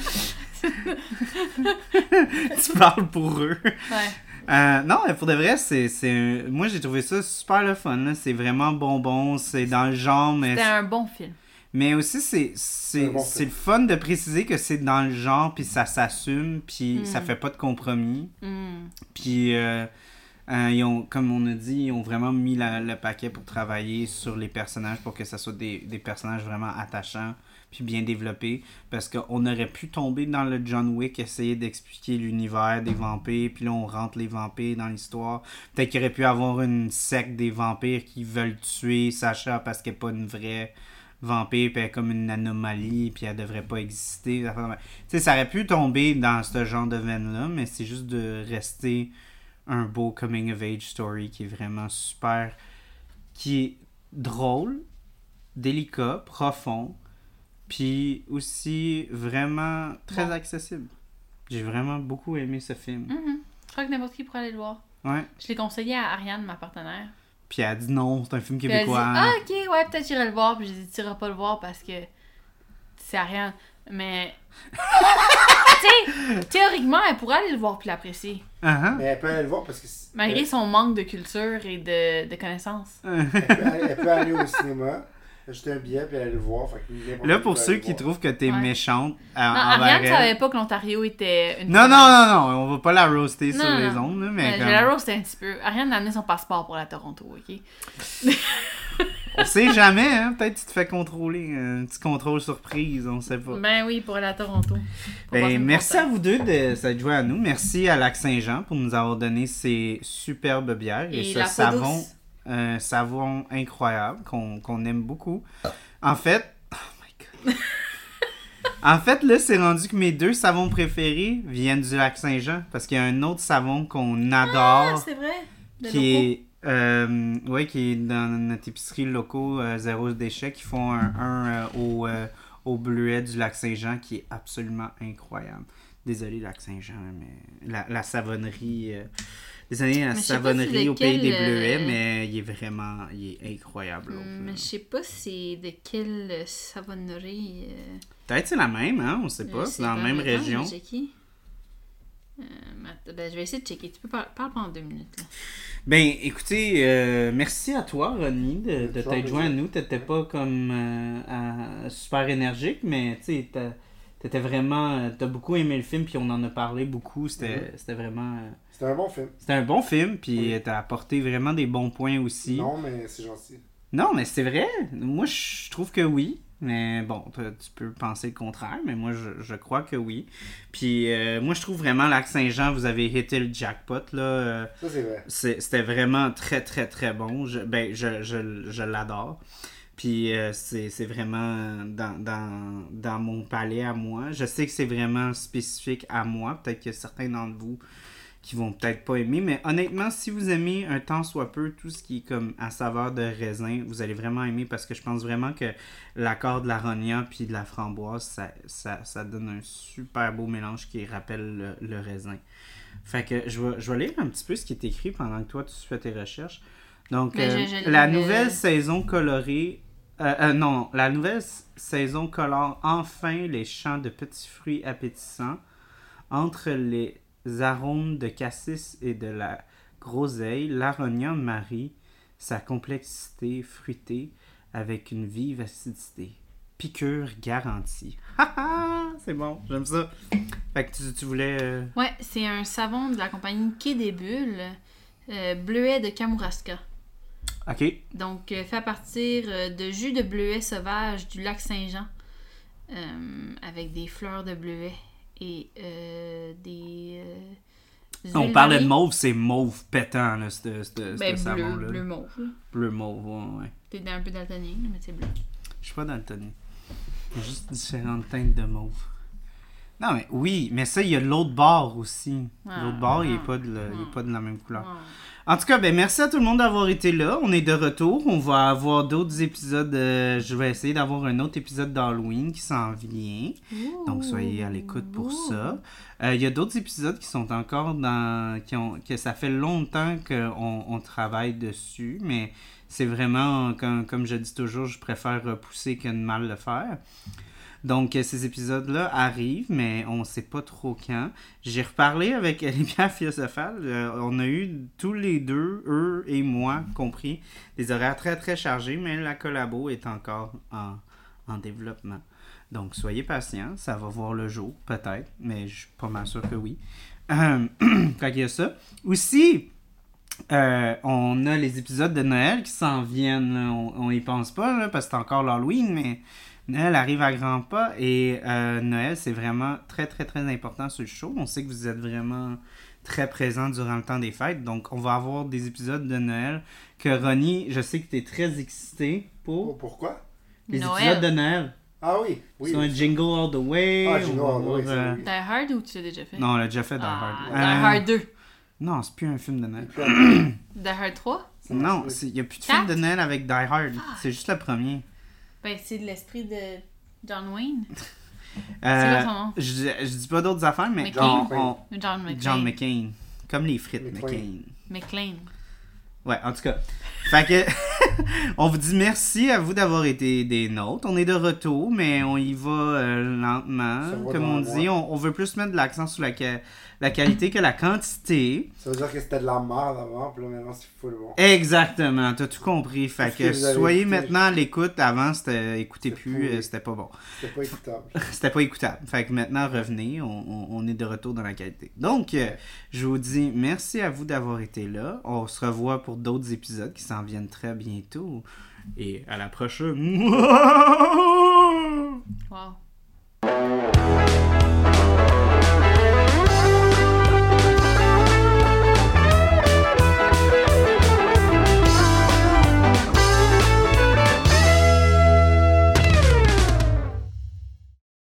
[laughs] tu parles pour eux. Ouais. Euh, non, mais pour de vrai, c'est, c'est moi j'ai trouvé ça super le fun. là. C'est vraiment bonbon, c'est dans le genre, mais, C'était un bon film. Mais aussi c'est, C'est bon le fun de préciser que c'est dans le genre, puis ça s'assume, puis Mm. ça fait pas de compromis. Hmm. Puis, euh, euh, ils ont, comme on a dit, ils ont vraiment mis la- le paquet pour travailler sur les personnages pour que ça soit des, des personnages vraiment attachants puis bien développés. Parce qu'on aurait pu tomber dans le John Wick, essayer d'expliquer l'univers des vampires, puis là on rentre les vampires dans l'histoire. Peut-être qu'il aurait pu avoir une secte des vampires qui veulent tuer Sacha parce qu'elle n'est pas une vraie vampire, puis elle est comme une anomalie, puis elle devrait pas exister. Tu sais, ça aurait pu tomber dans ce genre de veine-là, mais c'est juste de rester un beau coming of age story qui est vraiment super, qui est drôle, délicat, profond, puis aussi vraiment très Bon. accessible. J'ai vraiment beaucoup aimé ce film. Mhm. Je crois que n'importe qui pourrait aller le voir. Ouais. Je l'ai conseillé à Ariane, ma partenaire. Puis elle a dit non, c'est un film Puis elle a dit québécois. Ah, ok, ouais, peut-être j'irai le voir. Puis j'ai dit Tu iras pas le voir parce que c'est Ariane. Mais. [laughs] tu sais, théoriquement, elle pourrait aller le voir puis l'apprécier. Ah, ah. Mais elle peut aller le voir parce que. c'est- Malgré son manque de culture et de, de connaissances. Elle, peut aller, elle peut aller au cinéma, acheter un billet puis aller le voir. Fait que n'importe Là, pour ceux qui voir. trouvent que t'es Ouais. méchante euh, Non, envers Ariane elle- savait pas que l'Ontario était une. Non, non, non, non, on va pas la roaster Non, sur non, les ondes, mais comme- Je la roast un petit peu. Ariane a amené son passeport pour la Toronto, ok? [laughs] on sait jamais, hein, peut-être tu te fais contrôler, un petit contrôle surprise, on sait pas. Ben oui, pour à Toronto. Pour Ben, merci à vous deux de s'être joués à nous. Merci à Lac Saint-Jean pour nous avoir donné ces superbes bières et, Et ce la savon, douce. Un savon incroyable qu'on qu'on aime beaucoup. En fait, oh my God. [laughs] en fait, là, c'est rendu que mes deux savons préférés viennent du Lac Saint-Jean parce qu'il y a un autre savon qu'on Ah, adore c'est vrai? De qui locaux. est euh, ouais, qui est dans notre épicerie locaux euh, zéro déchet qui font un, un, euh, au, euh, au bleuet du lac Saint-Jean qui est absolument incroyable. Désolé lac Saint-Jean mais la, la savonnerie je sais pas savonnerie au pays des bleuets euh, mais il est vraiment il est incroyable. là. Mais je sais pas c'est de quelle savonnerie. euh, Peut-être c'est la même hein, on sait pas, c'est dans la même région. Euh, ben, je vais essayer de checker. Tu peux parler parle pendant deux minutes. Là. Ben, écoutez, euh, merci à toi, Ronnie, de, t'être joint à nous. T'étais pas comme euh, à- super énergique, mais tu t'étais vraiment. T'as beaucoup aimé le film, puis on en a parlé beaucoup. C'était c'était vraiment. C'était un bon film. C'était un bon film, puis Oui. t'as apporté vraiment des bons points aussi. Non, mais c'est gentil. Non, mais c'est vrai. Moi, je trouve que oui. Mais bon, tu peux penser le contraire, mais moi, je, je crois que oui. Puis euh, moi, je trouve vraiment, Lac Saint-Jean, vous avez hité le jackpot, là. euh, Ça, c'est vrai. C'était vraiment très, très, très bon. Je, ben, je, je, je l'adore. Puis euh, c'est vraiment dans, dans, dans mon palais à moi. Je sais que c'est vraiment spécifique à moi. Peut-être a certains d'entre vous qui vont peut-être pas aimer. Mais honnêtement, si vous aimez un tant soit peu tout ce qui est comme à saveur de raisin, vous allez vraiment aimer parce que je pense vraiment que l'accord de la rogna puis de la framboise, ça, ça, ça donne un super beau mélange qui rappelle le, le raisin. Fait que je vais, je vais lire un petit peu ce qui est écrit pendant que toi tu fais tes recherches. Donc, euh, Ben, je- je la nouvelle saison colorée. euh, euh, non, la nouvelle saison colore enfin les champs de petits fruits appétissants entre les arômes de cassis et de la groseille. L'aronia marie sa complexité fruitée avec une vive acidité. Piqûre garantie. [laughs] C'est bon, j'aime ça. Fait que tu, tu voulais. euh, Ouais, c'est un savon de la compagnie Quai des Bulles, euh, bleuet de Kamouraska. Ok. Donc, euh, fait à partir de jus de bleuet sauvage du lac Saint-Jean, avec des fleurs de bleuet et euh, des. euh, On parlait de mauve, c'est mauve pétant, là, ce Ben, savon-là. bleu mauve. Bleu mauve, ouais, ouais. T'es un peu daltonien, mais c'est bleu. Je suis pas daltonien. Juste différentes teintes de mauve. Non, mais oui, mais ça, il y a l'autre bord aussi. Ah, l'autre bord, il est ah, pas ah. pas de la même couleur. Ouais. En tout cas, ben merci à tout le monde d'avoir été là. On est de retour. On va avoir d'autres épisodes. euh, je vais essayer d'avoir un autre épisode d'Halloween qui s'en vient. Donc soyez à l'écoute pour ça. Euh, Il y a d'autres épisodes qui sont encore dans. qui ont que ça fait longtemps qu'on on travaille dessus, mais c'est vraiment, comme, comme je dis toujours, je préfère repousser que de mal le faire. Donc, euh, ces épisodes-là arrivent, mais on ne sait pas trop quand. J'ai reparlé avec [laughs] les bières philosophales. Euh, on a eu tous les deux, eux et moi, compris, des horaires très très chargés, mais la collabo est encore en, en développement. Donc, soyez patients, ça va voir le jour, peut-être, mais je suis pas mal sûr que oui. Euh, [clears throat] fait qu'il y a ça. Aussi, on a les épisodes de Noël qui s'en viennent. On, on y pense pas, parce que c'est encore l'Halloween, mais Noël arrive à grands pas et euh, Noël, c'est vraiment très, très, très important sur le show. On sait que vous êtes vraiment très présents durant le temps des fêtes. Donc, on va avoir des épisodes de Noël que Ronnie, je sais que tu es très excité pour. pourquoi? Les Noël. épisodes de Noël. Ah oui, oui. C'est un Jingle All the Way. Ah, Jingle All the Way, euh. Die Hard ou tu l'as déjà fait? Non, on l'a déjà fait Die Ah, Hard. Die Euh, Hard 2. Non, c'est plus un film de Noël. [coughs] Die Hard 3? Ça Non, il n'y a plus de film de Noël avec Die Hard. C'est juste le premier. Ben, c'est de l'esprit de John Wayne. [laughs] Euh, quoi son nom? je, je dis pas d'autres affaires, mais McCain? on- on- John McClane. John McCain. Comme les frites. McCain. McClane. Ouais, en tout cas. Fait que, [laughs] on vous dit merci à vous d'avoir été des nôtres. On est de retour, mais on y va euh, lentement. Va Comme on dit, on, on veut plus mettre de l'accent sur la, qualité que la quantité. Ça veut dire que c'était de la merde avant, puis là maintenant c'est full bon. Exactement, t'as tout compris. Fait que, soyez écouté? maintenant à l'écoute. Avant, c'était écoutez plus, euh, c'était pas bon. C'était pas écoutable. [laughs] C'était pas écoutable. Fait que maintenant, revenez, on, on- on est de retour dans la qualité. Donc, euh, je vous dis merci à vous d'avoir été là. On se revoit pour d'autres épisodes qui viennent très bientôt. Et à la prochaine.